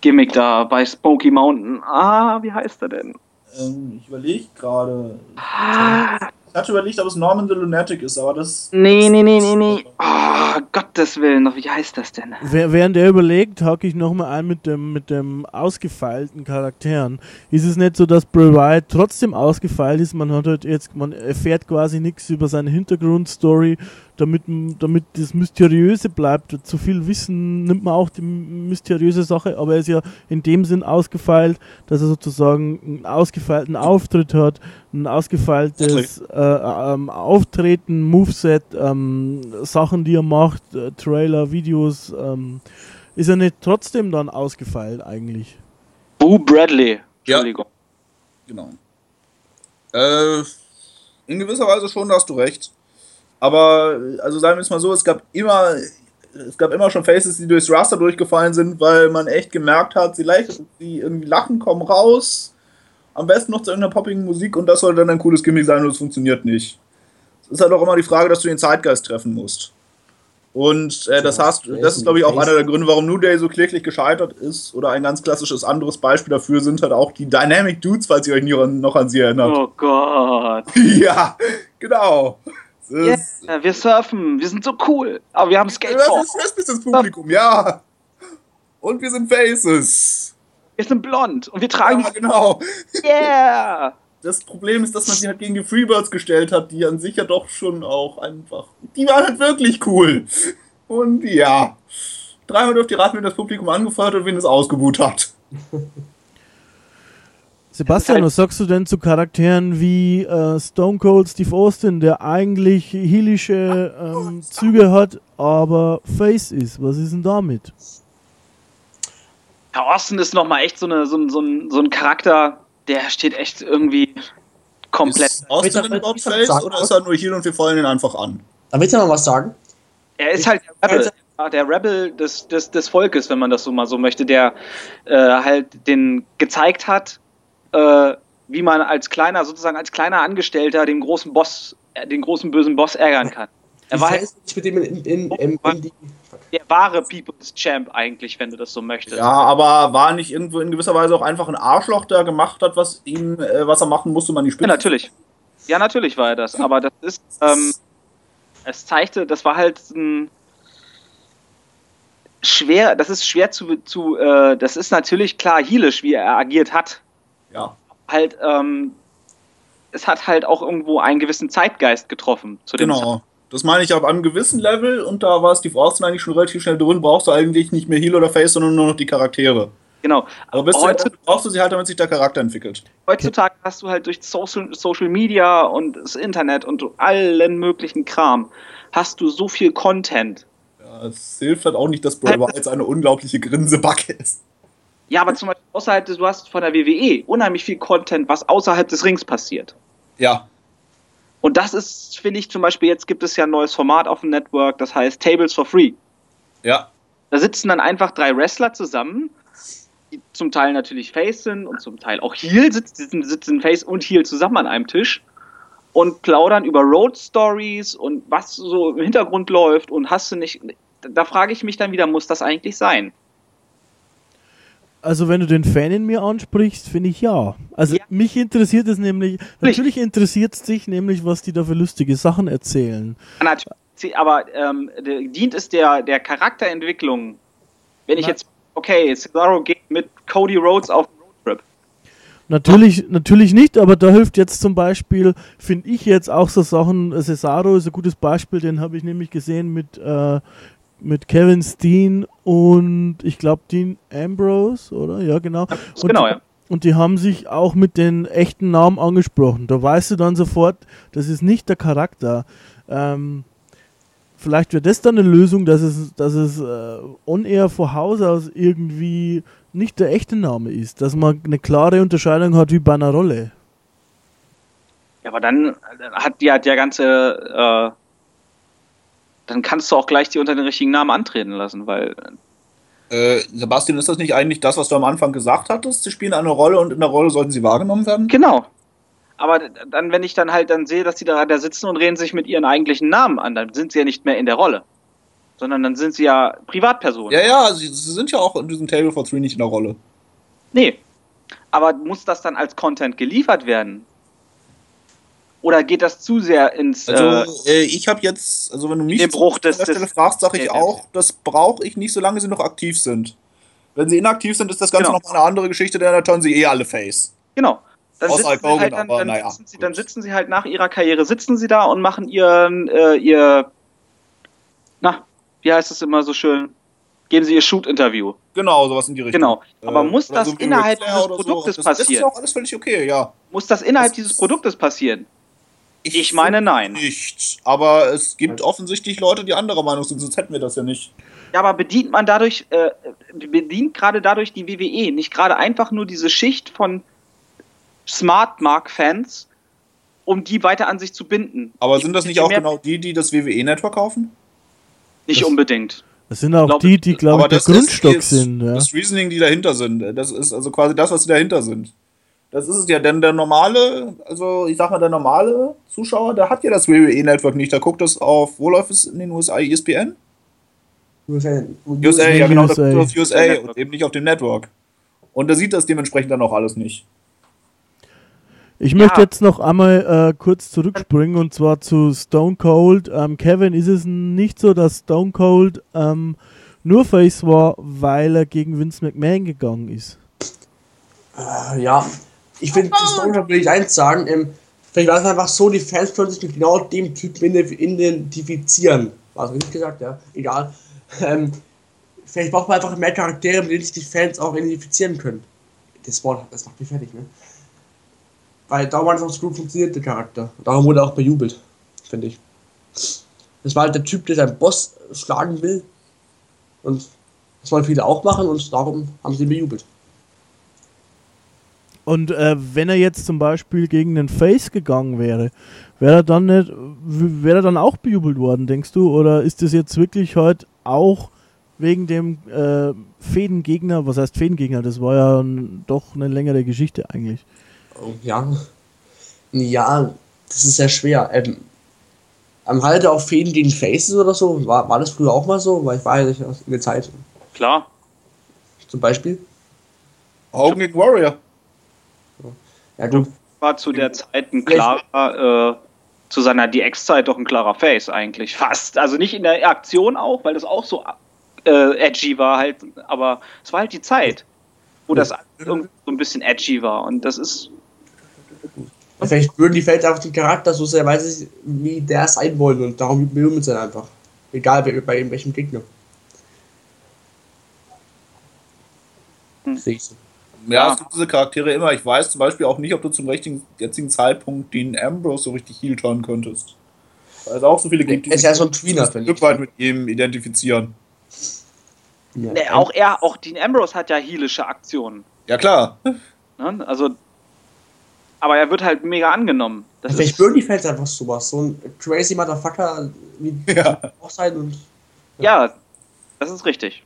Gimmick da bei Smoky Mountain. Ah, wie heißt er denn? Ähm, ich überlege gerade. Ah, Ich hatte überlegt, ob es Norman the Lunatic ist, aber das. nee, nee, nee, nee, nee. Oh, Gottes Willen, wie heißt das denn? Während er überlegt, hake ich nochmal ein mit dem, mit dem ausgefeilten Charakteren. Ist es nicht so, dass Bray Wyatt trotzdem ausgefeilt ist? Man hat halt jetzt, man erfährt quasi nichts über seine Hintergrundstory, damit, damit das Mysteriöse bleibt. Zu viel Wissen nimmt man auch die mysteriöse Sache, aber er ist ja in dem Sinn ausgefeilt, dass er sozusagen einen ausgefeilten Auftritt hat, ein ausgefeiltes äh, ähm, Auftreten, Moveset, ähm, Sachen, die er macht, äh, Trailer, Videos. Ähm, ist er nicht trotzdem dann ausgefeilt eigentlich? Boo Bradley. Ja. Entschuldigung. Genau. Äh, in gewisser Weise schon, da hast du recht. Aber, also sagen wir es mal so, es gab immer, es gab immer schon Faces, die durchs Raster durchgefallen sind, weil man echt gemerkt hat, sie, leicht, sie irgendwie lachen, kommen raus, am besten noch zu irgendeiner poppigen Musik und das soll dann ein cooles Gimmick sein und es funktioniert nicht. Es ist halt auch immer die Frage, dass du den Zeitgeist treffen musst. Und äh, das, hast, das ist, glaube ich, auch einer der Gründe, warum New Day so kläglich gescheitert ist. Oder ein ganz klassisches anderes Beispiel dafür sind halt auch die Dynamic Dudes, falls ihr euch noch an sie erinnert. Oh Gott. Ja, genau. Ist, Yeah, wir surfen, wir sind so cool, aber wir haben das Skateboard. ist das ist das Publikum, ja. Und wir sind Faces. Wir sind blond und wir tragen. Ja, genau. Yeah! Das Problem ist, dass man sie halt gegen die Freebirds gestellt hat, die an sich ja doch schon auch einfach. Die waren halt wirklich cool. Und ja. Dreimal durch die Raten, wenn das Publikum angefeuert und wen es ausgebuht hat. Sebastian, halt- was sagst du denn zu Charakteren wie äh, Stone Cold Steve Austin, der eigentlich heelische ähm, Züge hat, aber Face ist? Was ist denn damit? Ja, Austin ist nochmal echt so, eine, so, ein- so, ein, so ein Charakter, der steht echt irgendwie komplett. Ist Austin denn überhaupt Face sagen? oder ist er nur Heal und wir fallen ihn einfach an? Da willst du noch was sagen? Er ist halt der Rebel, der Rebel des, des, des Volkes, wenn man das so mal so möchte, der äh, halt den gezeigt hat, äh, wie man als kleiner, sozusagen als kleiner Angestellter den großen Boss, äh, den großen bösen Boss ärgern kann. Er war halt sich mit dem in, in, in, in die. der wahre People's Champ eigentlich, wenn du das so möchtest. Ja, aber war nicht irgendwo in gewisser Weise auch einfach ein Arschloch, der gemacht hat, was ihm, äh, was er machen musste, um an die Ja, Spitze? natürlich. Ja, natürlich war er das. Aber das ist, ähm, es zeigte, das war halt ein schwer, das ist schwer zu, zu äh, das ist natürlich klar heelisch, wie er agiert hat. Ja. Halt, ähm, es hat halt auch irgendwo einen gewissen Zeitgeist getroffen zu dem Genau. Das meine ich auf einem gewissen Level und da war Steve Austin eigentlich schon relativ schnell drin, brauchst du eigentlich nicht mehr Heal oder Face, sondern nur noch die Charaktere. Genau. Aber bis Heute- brauchst du sie halt, damit sich der Charakter entwickelt. Heutzutage hast du halt durch Social, Social Media und das Internet und allen möglichen Kram hast du so viel Content. Ja, es hilft halt auch nicht, dass Bray Wyatt eine unglaubliche Grinsebacke ist. Ja, aber zum Beispiel außerhalb des, du hast von der WWE unheimlich viel Content, was außerhalb des Rings passiert. Ja. Und das ist, finde ich, zum Beispiel, jetzt gibt es ja ein neues Format auf dem Network, das heißt Tables for Free. Ja. Da sitzen dann einfach drei Wrestler zusammen, die zum Teil natürlich Face sind und zum Teil auch Heel, sitzen, sitzen Face und Heel zusammen an einem Tisch und plaudern über Road Stories und was so im Hintergrund läuft und hast du nicht. Da frage ich mich dann wieder, muss das eigentlich sein? Also wenn du den Fan in mir ansprichst, finde ich ja. Also Ja. mich interessiert es nämlich, natürlich interessiert es dich nämlich, was die da für lustige Sachen erzählen. Natürlich, Aber ähm, dient es der, der Charakterentwicklung, wenn ich Na- jetzt, okay, Cesaro geht mit Cody Rhodes auf einen Roadtrip. Natürlich, natürlich nicht, aber da hilft jetzt zum Beispiel, finde ich jetzt auch so Sachen, Cesaro ist ein gutes Beispiel, den habe ich nämlich gesehen mit, äh, mit Kevin Steen und ich glaube Dean Ambrose, oder? Ja, genau. Und genau, die, ja. Und die haben sich auch mit den echten Namen angesprochen. Da weißt du dann sofort, das ist nicht der Charakter. Ähm, vielleicht wäre das dann eine Lösung, dass es, dass es äh, on-air vor Haus aus irgendwie nicht der echte Name ist. Dass man eine klare Unterscheidung hat wie bei einer Rolle. Ja, aber dann hat die hat der ganze, äh, dann kannst du auch gleich die unter den richtigen Namen antreten lassen, weil Äh, Sebastian, ist das nicht eigentlich das, was du am Anfang gesagt hattest? Sie spielen eine Rolle und in der Rolle sollten sie wahrgenommen werden? Genau. Aber dann, wenn ich dann halt dann sehe, dass die da, da sitzen und reden sich mit ihren eigentlichen Namen an, dann sind sie ja nicht mehr in der Rolle. Sondern dann sind sie ja Privatpersonen. Ja, ja, sie, sie sind ja auch in diesem Table for Three nicht in der Rolle. Nee. Aber muss das dann als Content geliefert werden? Oder geht das zu sehr ins. Also, äh, äh, ich habe jetzt, also wenn du mich Bruch des- an der Stelle fragst, sage ich auch, das brauche ich nicht, solange sie noch aktiv sind. Wenn sie inaktiv sind, ist das Ganze Genau. noch mal eine andere Geschichte, denn dann turnen sie eh alle Face. genau. Dann Außer sitzen, Hogan, halt, dann, aber dann, naja, sitzen sie, dann sitzen sie halt nach ihrer Karriere, sitzen sie da und machen ihren, äh, ihr. Na, wie heißt es immer so schön? Geben sie ihr Shoot-Interview. Genau, sowas in die Richtung. Genau. Aber Äh, muss das so innerhalb dieses oder so. Produktes das, Das ist passieren? ja auch alles völlig okay, ja. Muss das innerhalb Das- dieses Produktes passieren? Ich meine, nein. Nicht. Aber es gibt offensichtlich Leute, die anderer Meinung sind, sonst hätten wir das ja nicht. Ja, aber bedient man dadurch, äh, bedient gerade dadurch die WWE nicht gerade einfach nur diese Schicht von Smart Mark-Fans, um die weiter an sich zu binden? Aber Die- sind das nicht die auch genau die, die das WWE-Network kaufen? Nicht Das- unbedingt. Das sind auch Glaub- die, die, glaube ich, der das ist Grundstock jetzt sind. Ja. Das Reasoning, die dahinter sind. Das ist also quasi das, was sie dahinter sind. Das ist es ja, denn der normale, also ich sag mal, der normale Zuschauer, der hat ja das WWE-Network nicht. Der guckt das auf, wo läuft es in den USA? ESPN? USA, USA, ja genau, USA. guckt auf USA Network. und eben nicht auf dem Network. Und der sieht das dementsprechend dann auch alles nicht. Ich möchte Ja. jetzt noch einmal äh, kurz zurückspringen und zwar zu Stone Cold. Ähm, Kevin, ist es nicht so, dass Stone Cold ähm, nur Face war, weil er gegen Vince McMahon gegangen ist? Äh, ja, ich finde, das Storyline will ich eins sagen. Ähm, vielleicht war es einfach so, die Fans können sich mit genau dem Typen ident- identifizieren. War es richtig gesagt, ja? Egal. Ähm, vielleicht braucht man einfach mehr Charaktere, mit denen sich die Fans auch identifizieren können. Das Wort, das macht mich fertig, ne? Weil es auch so gut funktioniert, der Charakter. Darum wurde er auch bejubelt, finde ich. Das war halt der Typ, der seinen Boss schlagen will. Und Das wollen viele auch machen und darum haben sie bejubelt. Und äh, wenn er jetzt zum Beispiel gegen den Face gegangen wäre, wäre er dann nicht, wäre er dann auch bejubelt worden, denkst du? Oder ist das jetzt wirklich heute auch wegen dem äh, Fädengegner, was heißt Fädengegner? Das war ja n- doch eine längere Geschichte eigentlich. Oh, Ja. Ja, das ist sehr schwer. Ähm, am Halte auf Fäden gegen Faces oder so, war, war das früher auch mal so? Weil ich war ja nicht aus- in der Zeit. Klar. Zum Beispiel. Hogan gegen Warrior. Ja, du, War zu der Zeit ein klarer, äh, zu seiner DX-Zeit doch ein klarer Face eigentlich. Fast. Also nicht in der Aktion auch, weil das auch so äh, edgy war halt, aber es war halt die Zeit, wo das irgendwie so ein bisschen edgy war. Und das ist vielleicht würden die Fans einfach den Charakter so sehr, weiß ich, wie der sein wollen und darum bejubeln sie einfach. Egal bei, bei welchem Gegner. Hm. Sehe ich so. Ja, Ja. es gibt diese Charaktere immer. Ich weiß zum Beispiel auch nicht, ob du zum richtigen, jetzigen Zeitpunkt den Ambrose so richtig heel turnen könntest. Weil es auch so viele gibt, die Er ist sich ja so ein Tweener, ein Stück weit mit ihm identifizieren. Ja. ne, auch er, auch Dean Ambrose hat ja heelische Aktionen. Ja, klar. Ne? Also, aber er wird halt mega angenommen. Das Vielleicht die Fans einfach sowas. So ein crazy Motherfucker wie Ja. auch sein und. ja, das ist richtig.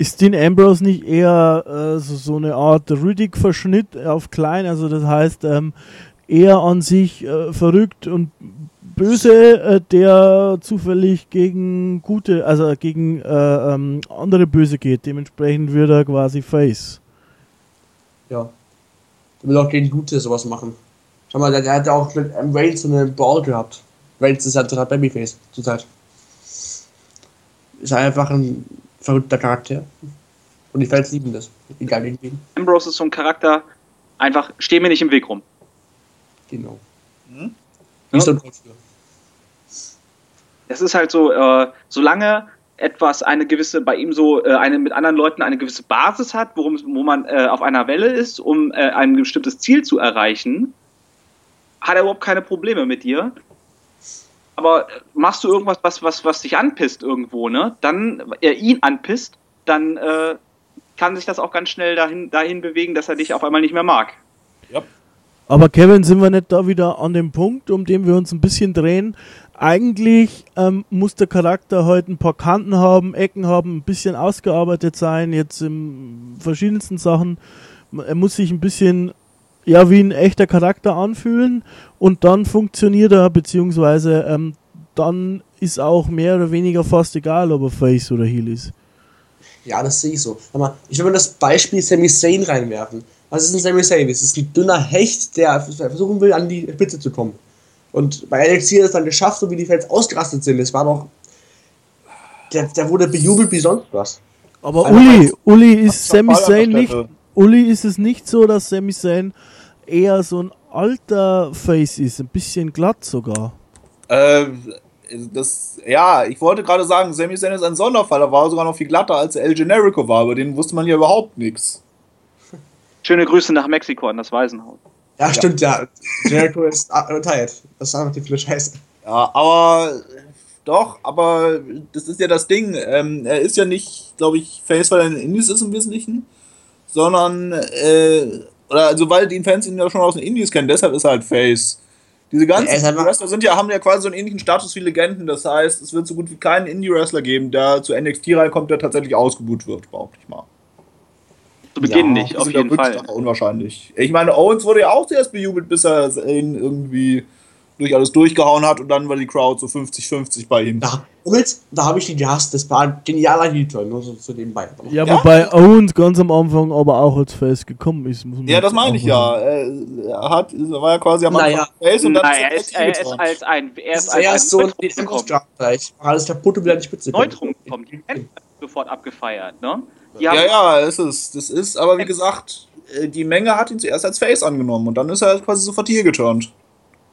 Ist Dean Ambrose nicht eher äh, so, so eine Art Riddick-Verschnitt auf klein? Also das heißt, ähm, eher an sich äh, verrückt und böse, äh, der zufällig gegen gute, also gegen äh, ähm, andere böse geht. Dementsprechend wird er quasi Face. Ja. Der will auch gegen Gute sowas machen. Schau mal, der, der hat ja auch mit ähm, Reigns so eine Brawl gehabt. Reigns ist ja total Babyface zurzeit. Ist einfach ein verrückter Charakter. Und die Fans lieben das. Egal wen. Ambrose ist so ein Charakter, einfach steh mir nicht im Weg rum. Genau. Hm? Wie so ein Golfspieler. Es ist halt so, äh, solange etwas eine gewisse, bei ihm so, äh, eine mit anderen Leuten eine gewisse Basis hat, worum, wo man äh, auf einer Welle ist, um äh, ein bestimmtes Ziel zu erreichen, hat er überhaupt keine Probleme mit dir. Aber äh, machst du irgendwas, was, was, was dich anpisst irgendwo, ne? Dann er ihn anpisst, dann äh, kann sich das auch ganz schnell dahin, dahin bewegen, dass er dich auf einmal nicht mehr mag. Aber Kevin, sind wir nicht da wieder an dem Punkt, um den wir uns ein bisschen drehen? Eigentlich ähm, muss der Charakter heute ein paar Kanten haben, Ecken haben, ein bisschen ausgearbeitet sein, jetzt in verschiedensten Sachen. Er muss sich ein bisschen, ja, wie ein echter Charakter anfühlen und dann funktioniert er, beziehungsweise ähm, dann ist auch mehr oder weniger fast egal, ob er Face oder Heel ist. Ja, das sehe ich so. Sag mal, ich will mal das Beispiel Sami Zayn reinwerfen. Was ist ein Sami Zayn? Das ist ein dünner Hecht, der versuchen will, an die Spitze zu kommen. Und bei NXT hat es dann geschafft, so wie die Fans ausgerastet sind. Es war doch. Der, der wurde bejubelt wie sonst was. Aber Einfach Uli, Uli ist Sami Zayn nicht. Uli ist es nicht so, dass Sami Zayn eher so ein alter Face ist, ein bisschen glatt sogar. Äh, das, ja, ich wollte gerade sagen, Sami Zayn ist ein Sonderfall. Er war sogar noch viel glatter, als El Generico war. Über den wusste man ja überhaupt nichts. Schöne Grüße nach Mexiko an das Waisenhaus. Ja, stimmt, ja. Jericho ist ah, retired. Das ist einfach die viele Scheiße. Ja, aber doch, aber das ist ja das Ding. Ähm, er ist ja nicht, glaube ich, Face, weil er in Indies ist im Wesentlichen, sondern, äh, oder also weil die Fans ihn ja schon aus den Indies kennen, deshalb ist er halt Face. Diese ganzen einfach- Wrestler sind ja, haben ja quasi so einen ähnlichen Status wie Legenden. Das heißt, es wird so gut wie keinen Indie-Wrestler geben, der zu NXT reinkommt, der tatsächlich ausgebuht wird, behaupte ich mal. Zu Beginn Ja, nicht, auf jeden ja Fall. unwahrscheinlich. Ich meine, Owens wurde ja auch zuerst bejubelt, bis er ihn irgendwie durch alles durchgehauen hat und dann war die Crowd so 50-50 bei ihm. Da, Owens, da habe ich die gehasst. Das war ein genialer Heel-Turn, nur so zu nebenbei. Ja, Ja. wobei Owens ganz am Anfang aber auch als Face gekommen ist. Muss man Ja, das meine ich ja. Er, er hat, er war ja quasi am Naja. Anfang Face und dann Nein, ist er er ist, er ist als ein, er ist ist als eher ein so ein. Gleich. Alles kaputt und wieder die Spitze. Neutrum gekommen. Die Fans haben sofort abgefeiert, ne? Ja, ja, es ist. Das ist, aber wie gesagt, äh, die Menge hat ihn zuerst als Face angenommen und dann ist er quasi sofort hier geturnt.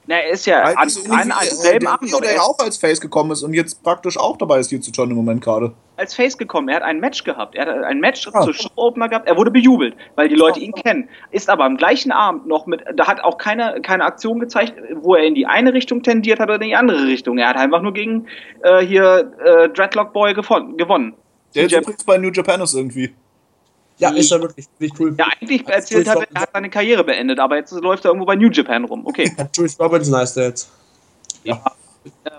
Na, er ist ja an, so an, an selben der Abend der ja auch als Face gekommen ist und jetzt praktisch auch dabei ist, hier zu turnen im Moment gerade. als Face gekommen. Er hat ein Match gehabt. Er hat ein Match Ah. zur Show-Opener gehabt. Er wurde bejubelt, weil die Leute ihn kennen. Ist aber am gleichen Abend noch mit, da hat auch keine, keine Aktion gezeigt, wo er in die eine Richtung tendiert hat oder in die andere Richtung. Er hat einfach nur gegen äh, hier äh, Dreadlock Boy gewonnen. Der jetzt Jap- übrigens bei New Japan ist irgendwie. Ja, ist er wirklich. Wirklich cool. Ja, eigentlich erzählt hat, er hat seine Karriere beendet, aber jetzt läuft er irgendwo bei New Japan rum. Okay. Julius Robinson heißt er jetzt.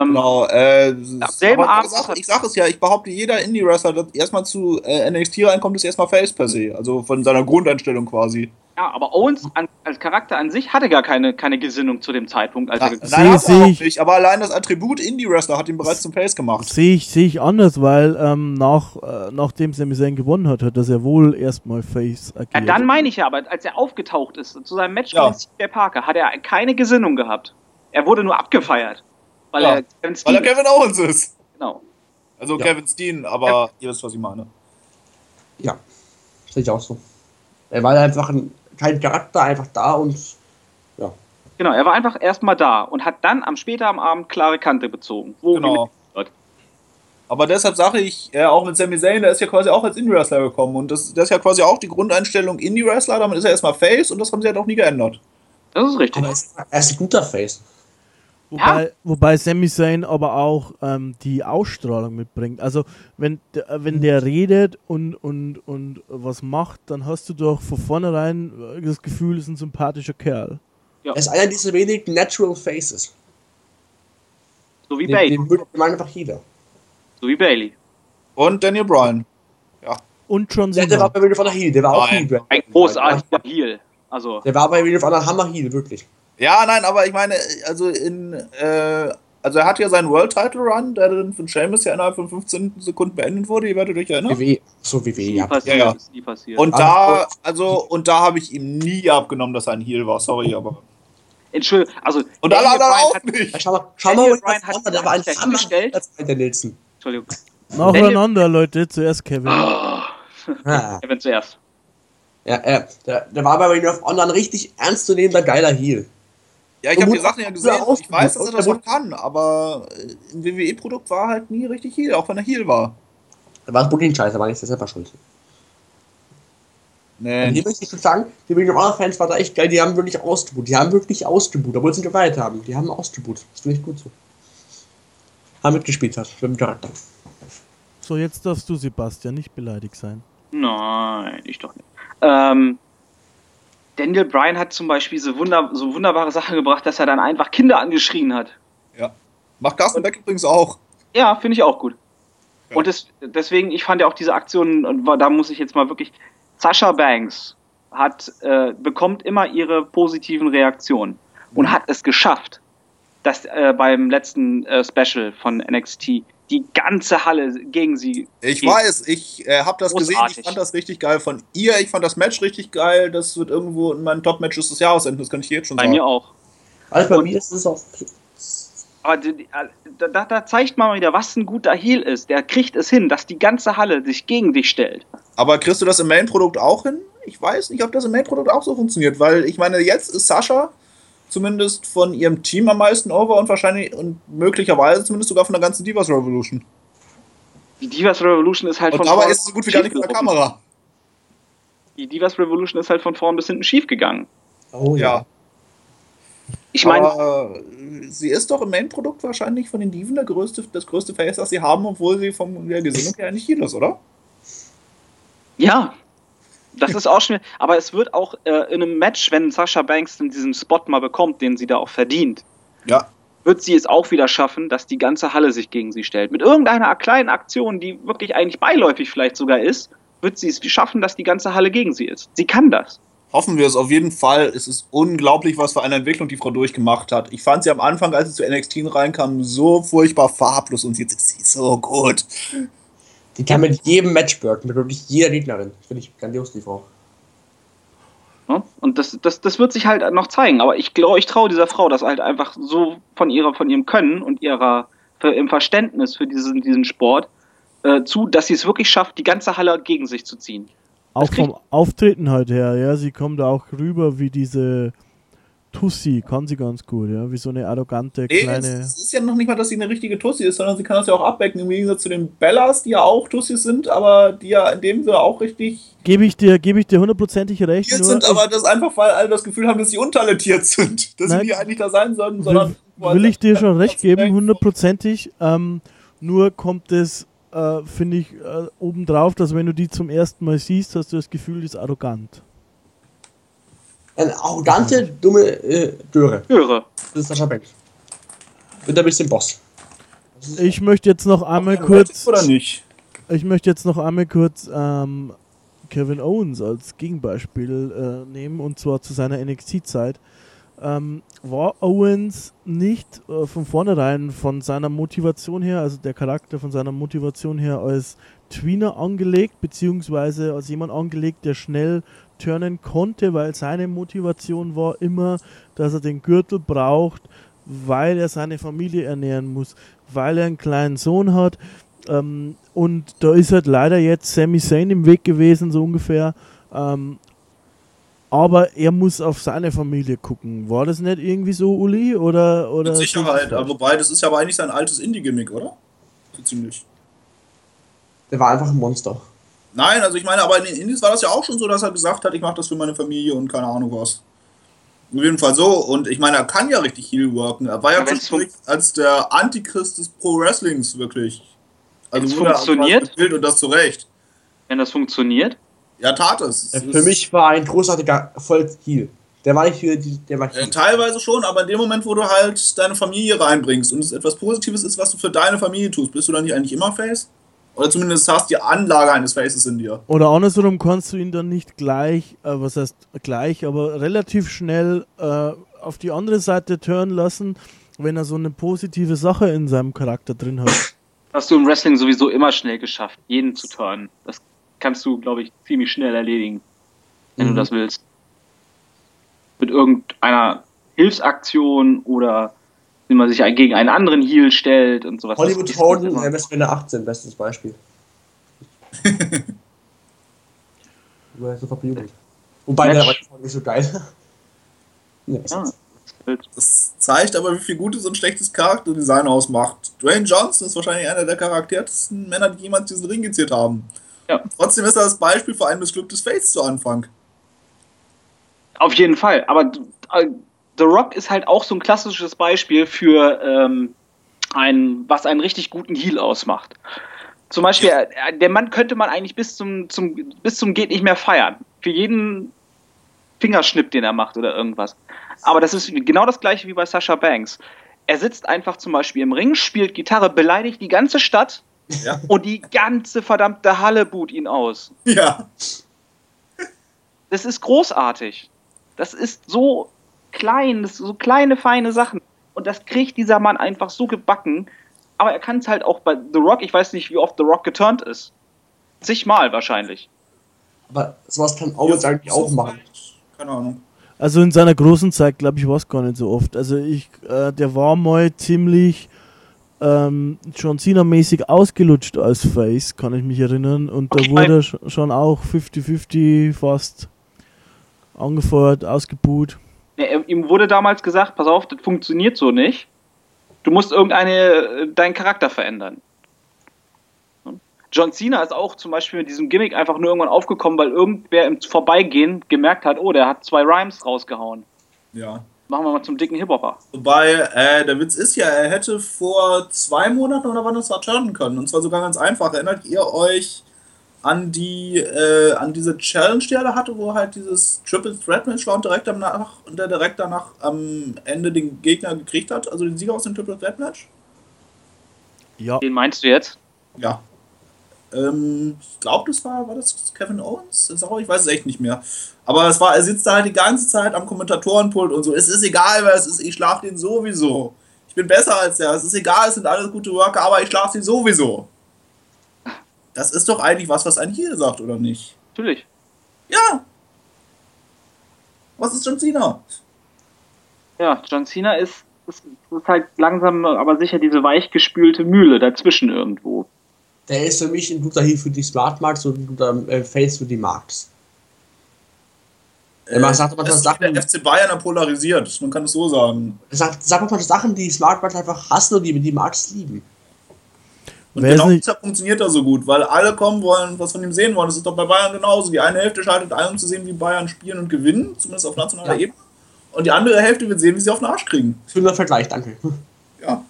Ähm, Genau. Äh, selben aber Abend ich, sag, ich sag es ja, ich behaupte, jeder Indie-Wrestler, der erstmal zu äh, NXT reinkommt, ist erstmal Face per se. Also von seiner Grundeinstellung quasi. Ja, aber Owens an, als Charakter an sich hatte gar keine, keine Gesinnung zu dem Zeitpunkt, als Ja, er Seh- nein, hat seh er auch ich- nicht. Aber allein das Attribut Indie-Wrestler hat ihn bereits zum Face gemacht. Sehe ich, sehe ich anders, weil ähm, nach, äh, nachdem Sami Zayn gewonnen hat, hat er sehr wohl erstmal Face agiert. Ja, dann meine ich ja, aber als er aufgetaucht ist zu seinem Match Ja. gegen CJ Parker, hat er keine Gesinnung gehabt. Er wurde nur abgefeiert. Weil Ja, er Kevin Weil er Kevin Owens ist. genau. Also Ja. Kevin Steen, aber ihr wisst, was ich meine. Ja, sehe ich auch so. Er war einfach ein, kein Charakter, einfach da und ja. Genau, er war einfach erstmal da und hat dann am später am Abend klare Kante bezogen. Wo Genau. Aber deshalb sage ich, äh, auch mit Sami Zayn, der ist ja quasi auch als Indie-Wrestler gekommen. Und das, das ist ja quasi auch die Grundeinstellung Indie-Wrestler. Damit ist er erstmal Face und das haben sie halt auch nie geändert. Das ist richtig. Aber er ist, er ist ein guter Face. Wobei, wobei Sami Zayn aber auch ähm, die Ausstrahlung mitbringt. Also wenn, der- äh, wenn der redet und, und, und was macht, dann hast du doch von vornherein äh, das Gefühl, ist ein sympathischer Kerl. Er ist einer dieser wenigen Natural Faces. So wie Den, Bailey. den würde man einfach jeder. So wie Bailey. Und Daniel Bryan. Und John Der, der Cena. war bei Ring of Honor Heel, der war auch. Heel. Ein großartiger Heel. Also, Der war bei Ring of Honor Hammer Heel, wirklich. Ja, nein, aber ich meine, also in, äh, also er hat ja seinen World Title Run, der dann von Sheamus ja innerhalb von 15 Sekunden beendet wurde, ihr werdet euch erinnern. WWE. So WWE, nie ja. passiert, Ja, ja. ist nie passiert. Und Aber- da, also, und da habe ich ihm nie abgenommen, dass er ein Heel war, sorry, aber. Entschuldigung, also. Und alle anderen auch hat- nicht. Schau mal, Bryan hat der war ein sich Hammer gestellt. als der Nilsson. Entschuldigung. Nacheinander, Leute. Zuerst Kevin. Ja, Kevin zuerst. ja, äh, der, der war bei Ring of Honor ein richtig ernstzunehmender, geiler Heel. Ja, ich habe die Sachen ja gesehen, ich weiß, dass er das noch kann, aber ein WWE-Produkt war halt nie richtig Heel, auch wenn er Heel war. Da war das Booking scheiße, war nicht selber schuld. Und Nee, hier möchte ich schon sagen, die Ring of Honor Fans waren da echt geil, die haben wirklich ausgebucht. Die haben wirklich ausgebucht, obwohl sie nicht geweiht haben. Die haben ausgebucht. Das finde ich gut so. Haben mitgespielt hat, mit dem Charakter. So, jetzt darfst du, Sebastian, nicht beleidigt sein. Nein, ich doch nicht. Ähm, Daniel Bryan hat zum Beispiel so, wunder, so wunderbare Sachen gebracht, dass er dann einfach Kinder angeschrien hat. ja. Macht Carsten Beck übrigens auch. Ja, finde ich auch gut. Ja. Und das, deswegen, ich fand ja auch diese Aktion, und da muss ich jetzt mal wirklich, Sasha Banks hat, äh, bekommt immer ihre positiven Reaktionen und hat es geschafft, dass äh, beim letzten äh, Special von NXT die ganze Halle gegen sie. Ich geht. weiß, ich äh, habe das gesehen, Großartig. ich fand das richtig geil von ihr, ich fand das Match richtig geil, das wird irgendwo in meinen Top-Matches des Jahres enden, das kann ich dir jetzt schon Bei sagen. mir auch. Also bei Und- mir ist es auch. Aber die, da, da- da zeigt man mal wieder, was ein guter Heel ist. Der kriegt es hin, dass die ganze Halle sich gegen dich stellt. Aber kriegst du das im Main-Produkt auch hin? Ich weiß nicht, ob das im Main-Produkt auch so funktioniert, weil ich meine, jetzt ist Sascha zumindest von ihrem Team am meisten over und wahrscheinlich und möglicherweise zumindest sogar von der ganzen Divas Revolution. Die Divas Revolution ist halt Und von dabei vorn ist es so gut wie gar nicht in der. Kamera. Die Divas Revolution ist halt von vorn bis hinten schief gegangen. Oh Ja. Ich meine, äh, sie ist doch im Main-Produkt wahrscheinlich von den Diven der größte, das größte Face, das sie haben, obwohl sie von der Gesinnung her nicht hier ist, oder? ja, das ist auch schon. Aber es wird auch äh, in einem Match, wenn Sasha Banks dann diesen Spot mal bekommt, den sie da auch verdient, Ja. wird sie es auch wieder schaffen, dass die ganze Halle sich gegen sie stellt. Mit irgendeiner kleinen Aktion, die wirklich eigentlich beiläufig vielleicht sogar ist, wird sie es schaffen, dass die ganze Halle gegen sie ist. Sie kann das. Hoffen wir es auf jeden Fall. Es ist unglaublich, was für eine Entwicklung die Frau durchgemacht hat. Ich fand sie am Anfang, als sie zu NXT reinkam, so furchtbar farblos und jetzt ist sie so gut. Die kann mit jedem Match worken, mit wirklich jeder Gegnerin. Finde ich grandios, die Frau. Und das, das, das wird sich halt noch zeigen. Aber ich glaube, ich traue dieser Frau das halt einfach so von ihrer, von ihrem Können und ihrer für, im Verständnis für diesen, diesen Sport äh, zu, dass sie es wirklich schafft, die ganze Halle gegen sich zu ziehen. Auch vom Auftreten halt her, ja. Sie kommt auch rüber wie diese Tussi, kann sie ganz gut, ja. Wie so eine arrogante Nee, kleine. es ist ja noch nicht mal, dass sie eine richtige Tussi ist, sondern sie kann das ja auch abbecken, im Gegensatz zu den Bellas, die ja auch Tussis sind, aber die ja in dem Sinne auch richtig Gebe ich dir, gebe ich dir hundertprozentig recht. nur sind, aber das einfach, weil alle das Gefühl haben, dass sie untalentiert sind. Dass Nein. sie eigentlich da sein sollten, sondern. will, will ich dir schon recht geben, hundertprozentig. Ähm, nur kommt es äh, finde ich äh, obendrauf, dass wenn du die zum ersten Mal siehst, hast du das Gefühl, die ist arrogant. Eine arrogante, dumme äh, Döre. Höre. Das ist Sascha Banks. Und ein bisschen Boss. Das ist- Ich möchte jetzt noch einmal kurz, Oder nicht? ich möchte jetzt noch einmal kurz ähm, Kevin Owens als Gegenbeispiel äh, nehmen und zwar zu seiner NXT-Zeit. Ähm, war Owens nicht äh, von vornherein von seiner Motivation her, also der Charakter von seiner Motivation her als Tweener angelegt, beziehungsweise als jemand angelegt, der schnell turnen konnte, weil seine Motivation war immer, dass er den Gürtel braucht, weil er seine Familie ernähren muss, weil er einen kleinen Sohn hat. Ähm, und da ist halt leider jetzt Sami Zayn im Weg gewesen, so ungefähr. Ähm, aber er muss auf seine Familie gucken. War das nicht irgendwie so, Uli? Oder, oder Mit Sicherheit. Aber wobei, das ist ja aber eigentlich sein altes Indie-Gimmick, oder? So ziemlich. Der war einfach ein Monster. Nein, also ich meine, aber in den Indies war das ja auch schon so, dass er gesagt hat, ich mache das für meine Familie und keine Ahnung was. Auf jeden Fall so. Und ich meine, er kann ja richtig Heel worken. Er war ja zwischendurch als der Antichrist des Pro-Wrestlings wirklich. Also Wenn's wurde er funktioniert? gebildet und das zu Recht. Wenn das funktioniert. Ja, tat es. Äh, Es Für mich war ein großartiger Erfolg-Heal. Der war nicht für die, der war Äh, Heal. teilweise schon, aber in dem Moment, wo du halt deine Familie reinbringst und es etwas Positives ist, was du für deine Familie tust, bist du dann nicht eigentlich immer Face? Oder zumindest hast die Anlage eines Faces in dir. Oder andersrum kannst du ihn dann nicht gleich, äh, was heißt gleich, aber relativ schnell äh, auf die andere Seite turnen lassen, wenn er so eine positive Sache in seinem Charakter drin hat. Hast du im Wrestling sowieso immer schnell geschafft, jeden zu turnen. Das kannst du, glaube ich, ziemlich schnell erledigen, wenn Mhm. du das willst. Mit irgendeiner Hilfsaktion oder wenn man sich gegen einen anderen Heal stellt und sowas. Hollywood Hogan, Westmänner 18, bestes Beispiel. Super bejubelt. Wobei, der war nicht so geil. Ja. Das zeigt aber, wie viel gutes und schlechtes Charakterdesign ausmacht. Dwayne Johnson ist wahrscheinlich einer der charaktersten Männer, die jemals diesen Ring geziert haben. Ja. Trotzdem ist er das Beispiel für ein missglücktes Face zu Anfang. Auf jeden Fall. Aber äh, The Rock ist halt auch so ein klassisches Beispiel für ähm, ein, was einen richtig guten Heal ausmacht. Zum Beispiel, äh, der Mann könnte man eigentlich bis zum, zum, bis zum geht nicht mehr feiern. Für jeden Fingerschnipp, den er macht oder irgendwas. Aber das ist genau das gleiche wie bei Sasha Banks. Er sitzt einfach zum Beispiel im Ring, spielt Gitarre, beleidigt die ganze Stadt Ja. und die ganze verdammte Halle buht ihn aus. Ja. Das ist großartig. Das ist so klein, das sind so kleine, feine Sachen. Und das kriegt dieser Mann einfach so gebacken. Aber er kann es halt auch bei The Rock, ich weiß nicht, wie oft The Rock geturnt ist. Zigmal wahrscheinlich. Aber sowas kann Owens eigentlich auch machen. Keine Ahnung. Also in seiner großen Zeit, glaube ich, war es gar nicht so oft. Also ich, äh, der war mal ziemlich ähm, John Cena-mäßig ausgelutscht als Face, kann ich mich erinnern. Und da Okay. wurde er sch- schon auch 50-50 fast angefeuert, ausgebuht. Er- ihm wurde damals gesagt, pass auf, das funktioniert so nicht. Du musst irgendeine, äh, deinen Charakter verändern. John Cena ist auch zum Beispiel mit diesem Gimmick einfach nur irgendwann aufgekommen, weil irgendwer im Vorbeigehen gemerkt hat, oh, der hat zwei Rhymes rausgehauen. Ja. Machen wir mal zum dicken Hip-Hopper. Wobei, äh, der Witz ist ja, er hätte vor zwei Monaten oder wann das war turnen können. Und zwar sogar ganz einfach. Erinnert ihr euch an die, äh, an diese Challenge, die er da hatte, wo halt dieses Triple Threat Match war und direkt danach, und der direkt danach am Ende den Gegner gekriegt hat, also den Sieger aus dem Triple Threat Match? Ja. Den meinst du jetzt? Ja. Ähm, ich glaube, das war, war das Kevin Owens? Das auch, ich weiß es echt nicht mehr. Aber es war, er sitzt da halt die ganze Zeit am Kommentatorenpult und so. Es ist egal, wer es ist, ich schlage den sowieso. Ich bin besser als der. Es ist egal, es sind alles gute Worker, aber ich schlage sie sowieso. Das ist doch eigentlich was, was ein hier sagt, oder nicht? Natürlich. Ja. Was ist John Cena? Ja, John Cena ist, ist, ist halt langsam, aber sicher diese weichgespülte Mühle dazwischen irgendwo. Der ist für mich ein guter Heal für die Smart Marks und ein guter äh, Face für die Marks. Er macht- sagt aber das ist Sachen- der FC Bayern er polarisiert, man kann es so sagen. Er sagt, sag mal Sachen, die Smart Marks einfach hassen und die die Marks lieben. Und Wer genau nicht- deshalb funktioniert er so gut, weil alle kommen wollen, was von ihm sehen wollen. Das ist doch bei Bayern genauso. Die eine Hälfte schaltet ein, um zu sehen, wie Bayern spielen und gewinnen, zumindest auf nationaler Ja. Ebene. Und die andere Hälfte wird sehen, wie sie auf den Arsch kriegen. Schöner Vergleich, danke. Ja.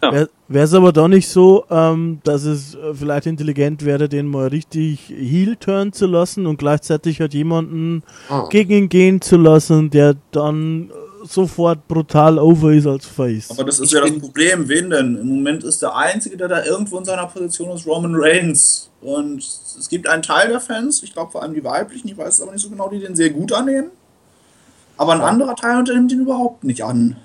Ja. Wäre es aber doch nicht so, ähm, dass es äh, vielleicht intelligent wäre, den mal richtig heel-turn zu lassen und gleichzeitig halt jemanden Ah. gegen ihn gehen zu lassen, der dann äh, sofort brutal over ist als Face. Aber das ist Ich ja das Problem. Wen denn? Im Moment ist der Einzige, der da irgendwo in seiner Position ist, Roman Reigns. Und es gibt einen Teil der Fans, ich glaube vor allem die weiblichen, ich weiß es aber nicht so genau, die den sehr gut annehmen. Aber ein anderer Teil nimmt ihn überhaupt nicht an.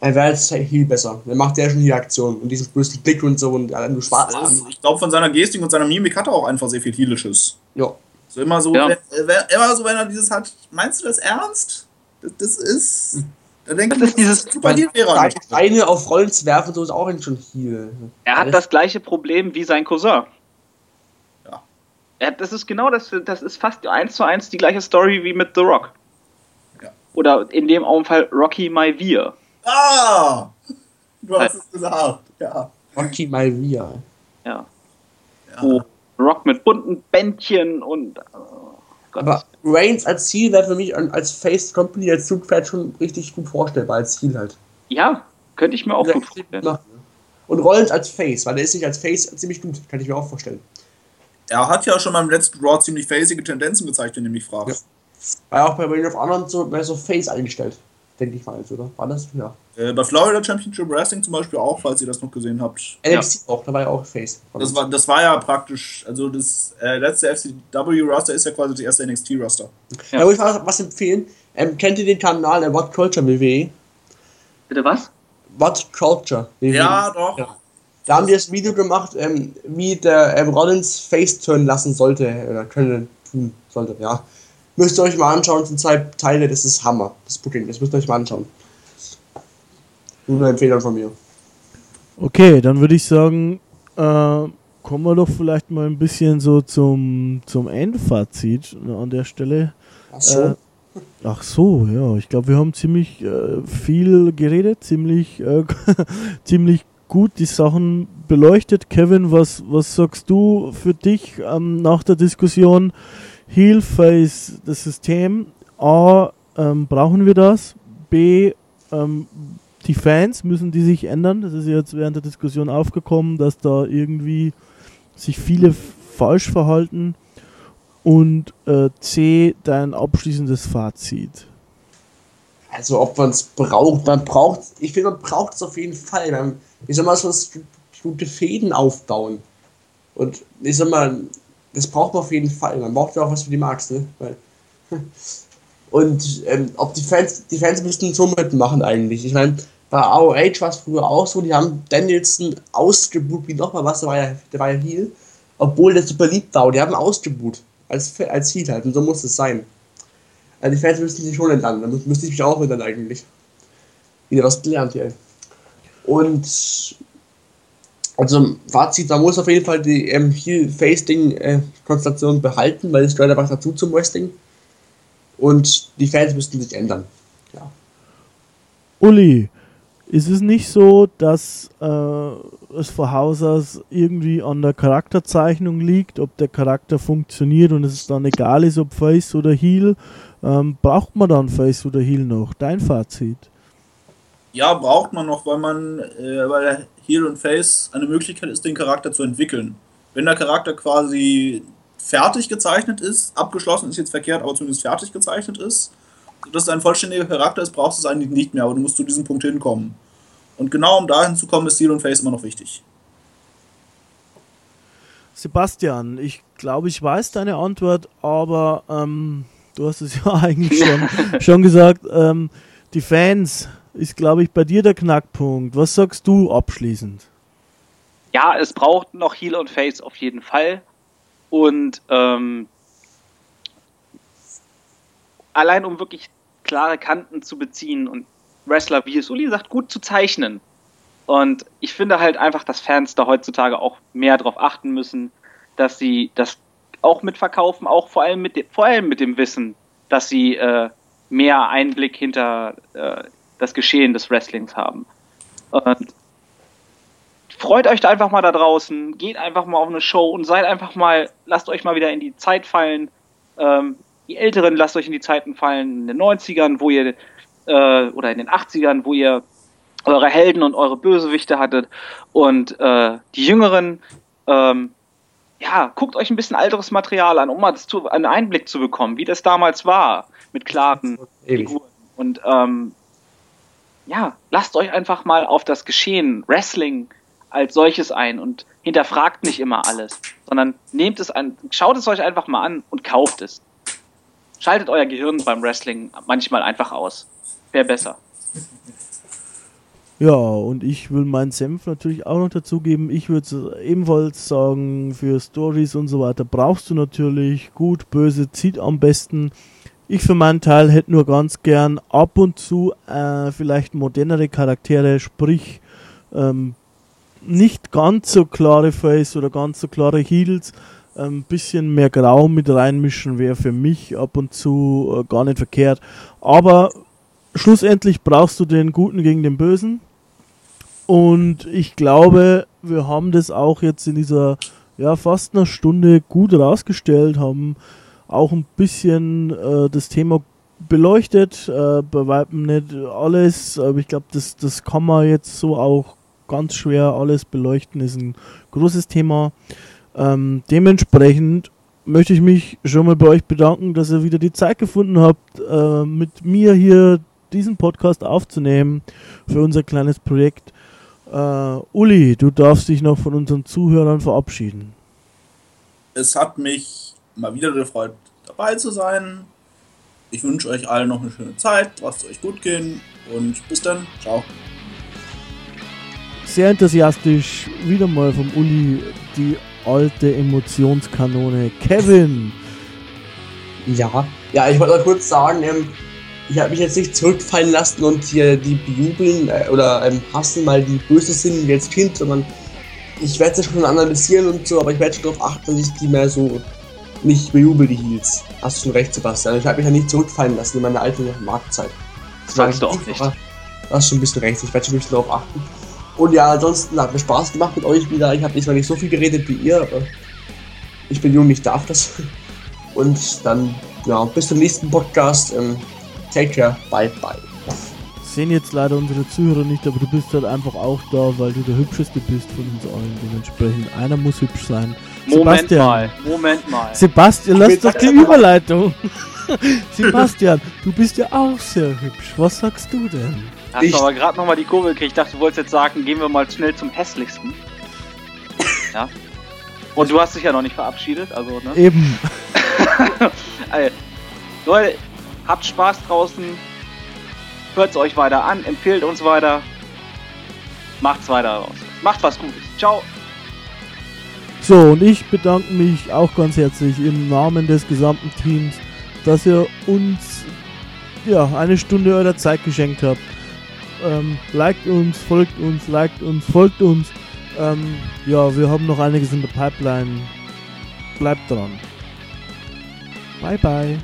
Er wäre als Heal besser. Dann macht der schon die Aktion und diesen bösen Blick und so und ja, du Spaß. Also ich glaube, von seiner Gestik und seiner Mimik hat er auch einfach sehr viel Heelisches. Ja. So immer so, Ja. wenn, äh, immer so, wenn er dieses hat, meinst du das ernst? Das, das ist. Da denke Das ich, ist dieses- super Heal wäre er. Steine auf Rollen zu werfen, so ist auch schon Heal. Er hat das gleiche Problem wie sein Cousin. Ja. Er, das ist genau das, das ist fast eins zu eins die gleiche Story wie mit The Rock. Ja. Oder in dem Fall Rocky Maivia. Ah! Du hast es gesagt. Ja. Rocky Malvia. Ja. ja. Wo Rock mit bunten Bändchen und. Oh. Aber Reigns als Ziel wäre für mich als Face Company, als Zugpferd schon richtig gut vorstellbar, als Ziel halt. ja, könnte ich mir auch Ja, gut vorstellen. machen. Und Rollins als Face, weil der ist sich als Face ziemlich gut, kann ich mir auch vorstellen. Er hat ja schon beim letzten Raw ziemlich facige Tendenzen gezeigt, wenn du mich fragst. War auch bei Ring of Honor so, mehr so Face eingestellt, denke ich mal, jetzt, oder? War das? Ja. Äh, bei Florida Championship Wrestling zum Beispiel auch, falls ihr das noch gesehen habt. NXT auch, da war ja auch Face. Das war, das war ja praktisch, also das äh, letzte FCW-Roster ist ja quasi das erste NXT-Roster. Ja. Da muss ich was, was empfehlen. Ähm, kennt ihr den Kanal der What Culture WWE? Bitte was? What Culture WWE. Ja, doch. Ja. Da haben die das Video gemacht, ähm, wie der ähm, Rollins Face turn lassen sollte, oder können tun sollte, ja. Müsst ihr euch mal anschauen, sind zwei Teile, das ist Hammer, das Booking, das müsst ihr euch mal anschauen. Nur Empfehlung von mir. Okay, dann würde ich sagen, äh, kommen wir doch vielleicht mal ein bisschen so zum, zum Endfazit ne, an der Stelle. Ach so. Äh, ach so, ja, ich glaube, wir haben ziemlich äh, viel geredet, ziemlich, äh, ziemlich gut die Sachen beleuchtet. Kevin, was, was sagst du für dich ähm, nach der Diskussion? Heel Face, das System. A, ähm, brauchen wir das? B, ähm, die Fans müssen die sich ändern. Das ist jetzt während der Diskussion aufgekommen, dass da irgendwie sich viele falsch verhalten. Und äh, C, dein abschließendes Fazit. Also ob man es braucht, man braucht, ich finde, man braucht es auf jeden Fall. Man, ich sag mal, so gute Fäden aufbauen. Und ich sag mal, das braucht man auf jeden Fall. Man braucht ja auch was für die Marks, ne? Weil, und ähm, ob die Fans, die Fans müssten so mitmachen eigentlich. Ich meine, bei AOH war es früher auch so, die haben Danielson ausgebucht wie nochmal was, der war ja, der war ja Heel, obwohl der super lieb war, und die haben ausgebucht. Als, als Heel halt, und so muss es sein. Also die Fans müssen sich schon ändern, da mü- müsste ich mich auch ändern eigentlich. Wieder was gelernt hier. Und also Fazit, man muss auf jeden Fall die ähm, Heel-Face-Ding-Konstellation behalten, weil es gehört einfach dazu zum Wrestling. Und die Fans müssten sich ändern. Ja. Uli, ist es nicht so, dass äh, es vor Haus aus irgendwie an der Charakterzeichnung liegt, ob der Charakter funktioniert und es dann egal ist, ob Face oder Heel? Ähm, braucht man dann Face oder Heel noch? Dein Fazit? Ja, braucht man noch, weil man, äh, weil Heel und Face eine Möglichkeit ist, den Charakter zu entwickeln. Wenn der Charakter quasi fertig gezeichnet ist, abgeschlossen ist jetzt verkehrt, aber zumindest fertig gezeichnet ist, dass es ein vollständiger Charakter ist, brauchst du es eigentlich nicht mehr, aber du musst zu diesem Punkt hinkommen. Und genau um dahin zu kommen, ist Heel und Face immer noch wichtig. Sebastian, ich glaube, ich weiß deine Antwort, aber ähm, du hast es ja eigentlich schon, schon gesagt. Ähm, die Fans ist, glaube ich, bei dir der Knackpunkt. Was sagst du abschließend? Ja, es braucht noch Heel und Face auf jeden Fall. Und ähm, allein um wirklich klare Kanten zu beziehen und Wrestler, wie es Uli sagt, gut zu zeichnen. Und ich finde halt einfach, dass Fans da heutzutage auch mehr darauf achten müssen, dass sie das auch mitverkaufen, auch vor allem mit, dem, vor allem mit dem Wissen, dass sie äh, mehr Einblick hinter äh, das Geschehen des Wrestlings haben. Und freut euch da einfach mal da draußen, geht einfach mal auf eine Show und seid einfach mal, lasst euch mal wieder in die Zeit fallen. Ähm, die Älteren lasst euch in die Zeiten fallen, in den 90ern, wo ihr, äh, oder in den 80ern, wo ihr eure Helden und eure Bösewichte hattet. Und äh, die Jüngeren, ähm, ja, guckt euch ein bisschen älteres Material an, um mal zu, einen Einblick zu bekommen, wie das damals war, mit klaren. Figuren. Und ähm, ja, lasst euch einfach mal auf das Geschehen, Wrestling als solches ein und hinterfragt nicht immer alles, sondern nehmt es an, schaut es euch einfach mal an und kauft es. Schaltet euer Gehirn beim Wrestling manchmal einfach aus. Wäre besser. Ja, und ich will meinen Senf natürlich auch noch dazugeben. Ich würde ebenfalls sagen, für Stories und so weiter brauchst du natürlich gut, böse, zieht am besten. Ich für meinen Teil hätte nur ganz gern ab und zu äh, vielleicht modernere Charaktere, sprich ähm, nicht ganz so klare Face oder ganz so klare Heels. Ein bisschen mehr Grau mit reinmischen wäre für mich ab und zu äh, gar nicht verkehrt. Aber schlussendlich brauchst du den Guten gegen den Bösen. Und ich glaube, wir haben das auch jetzt in dieser ja, fast einer Stunde gut rausgestellt, haben auch ein bisschen äh, das Thema beleuchtet, äh, bei weitem nicht alles, aber ich glaube, das, das kann man jetzt so auch ganz schwer alles beleuchten, ist ein großes Thema. Ähm, dementsprechend möchte ich mich schon mal bei euch bedanken, dass ihr wieder die Zeit gefunden habt, äh, mit mir hier diesen Podcast aufzunehmen für unser kleines Projekt. Äh, Uli, du darfst dich noch von unseren Zuhörern verabschieden. Es hat mich mal wieder gefreut, dabei zu sein. Ich wünsche euch allen noch eine schöne Zeit. Lasst es euch gut gehen und bis dann. Ciao. Sehr enthusiastisch wieder mal vom Uli die alte Emotionskanone. Kevin, Ja, ja, ich wollte noch kurz sagen, ähm, ich habe mich jetzt nicht zurückfallen lassen und hier die bejubeln äh, oder ähm, hassen, weil die böse sind wie als Kind, sondern ich werde es schon analysieren und so, aber ich werde schon darauf achten, dass ich die mehr so nicht bejubel, die Heels. Hast du schon recht, Sebastian. Ich habe mich ja nicht zurückfallen lassen in meiner alten Marktzeit. Das Sagst du auch nicht. Du hast schon ein bisschen recht, ich werde schon ein bisschen darauf achten. Und ja, ansonsten hat mir Spaß gemacht mit euch wieder. Ich habe diesmal nicht so viel geredet wie ihr, aber ich bin jung, ich darf das. Und dann, ja, bis zum nächsten Podcast. Ähm, take care, bye bye. sehen jetzt leider unsere Zuhörer nicht, aber du bist halt einfach auch da, weil du der Hübscheste bist von uns allen. Dementsprechend, einer muss hübsch sein. Moment Sebastian. mal, Moment mal. Sebastian, lass doch die Überleitung. Sebastian, du bist ja auch sehr hübsch. Was sagst du denn? Hast Ich- du aber gerade nochmal die Kurve gekriegt. Ich dachte, du wolltest jetzt sagen, gehen wir mal schnell zum hässlichsten. Ja. Und du hast dich ja noch nicht verabschiedet, also, ne? Eben. Also, Leute, habt Spaß draußen. Hört es euch weiter an, empfehlt uns weiter. Macht's weiter raus. Macht was Gutes. Ciao. So, und ich bedanke mich auch ganz herzlich im Namen des gesamten Teams, dass ihr uns ja, eine Stunde eurer Zeit geschenkt habt. Ähm, liked uns, folgt uns, liked uns, folgt uns. Ähm, ja, wir haben noch einiges in der Pipeline. Bleibt dran. Bye bye.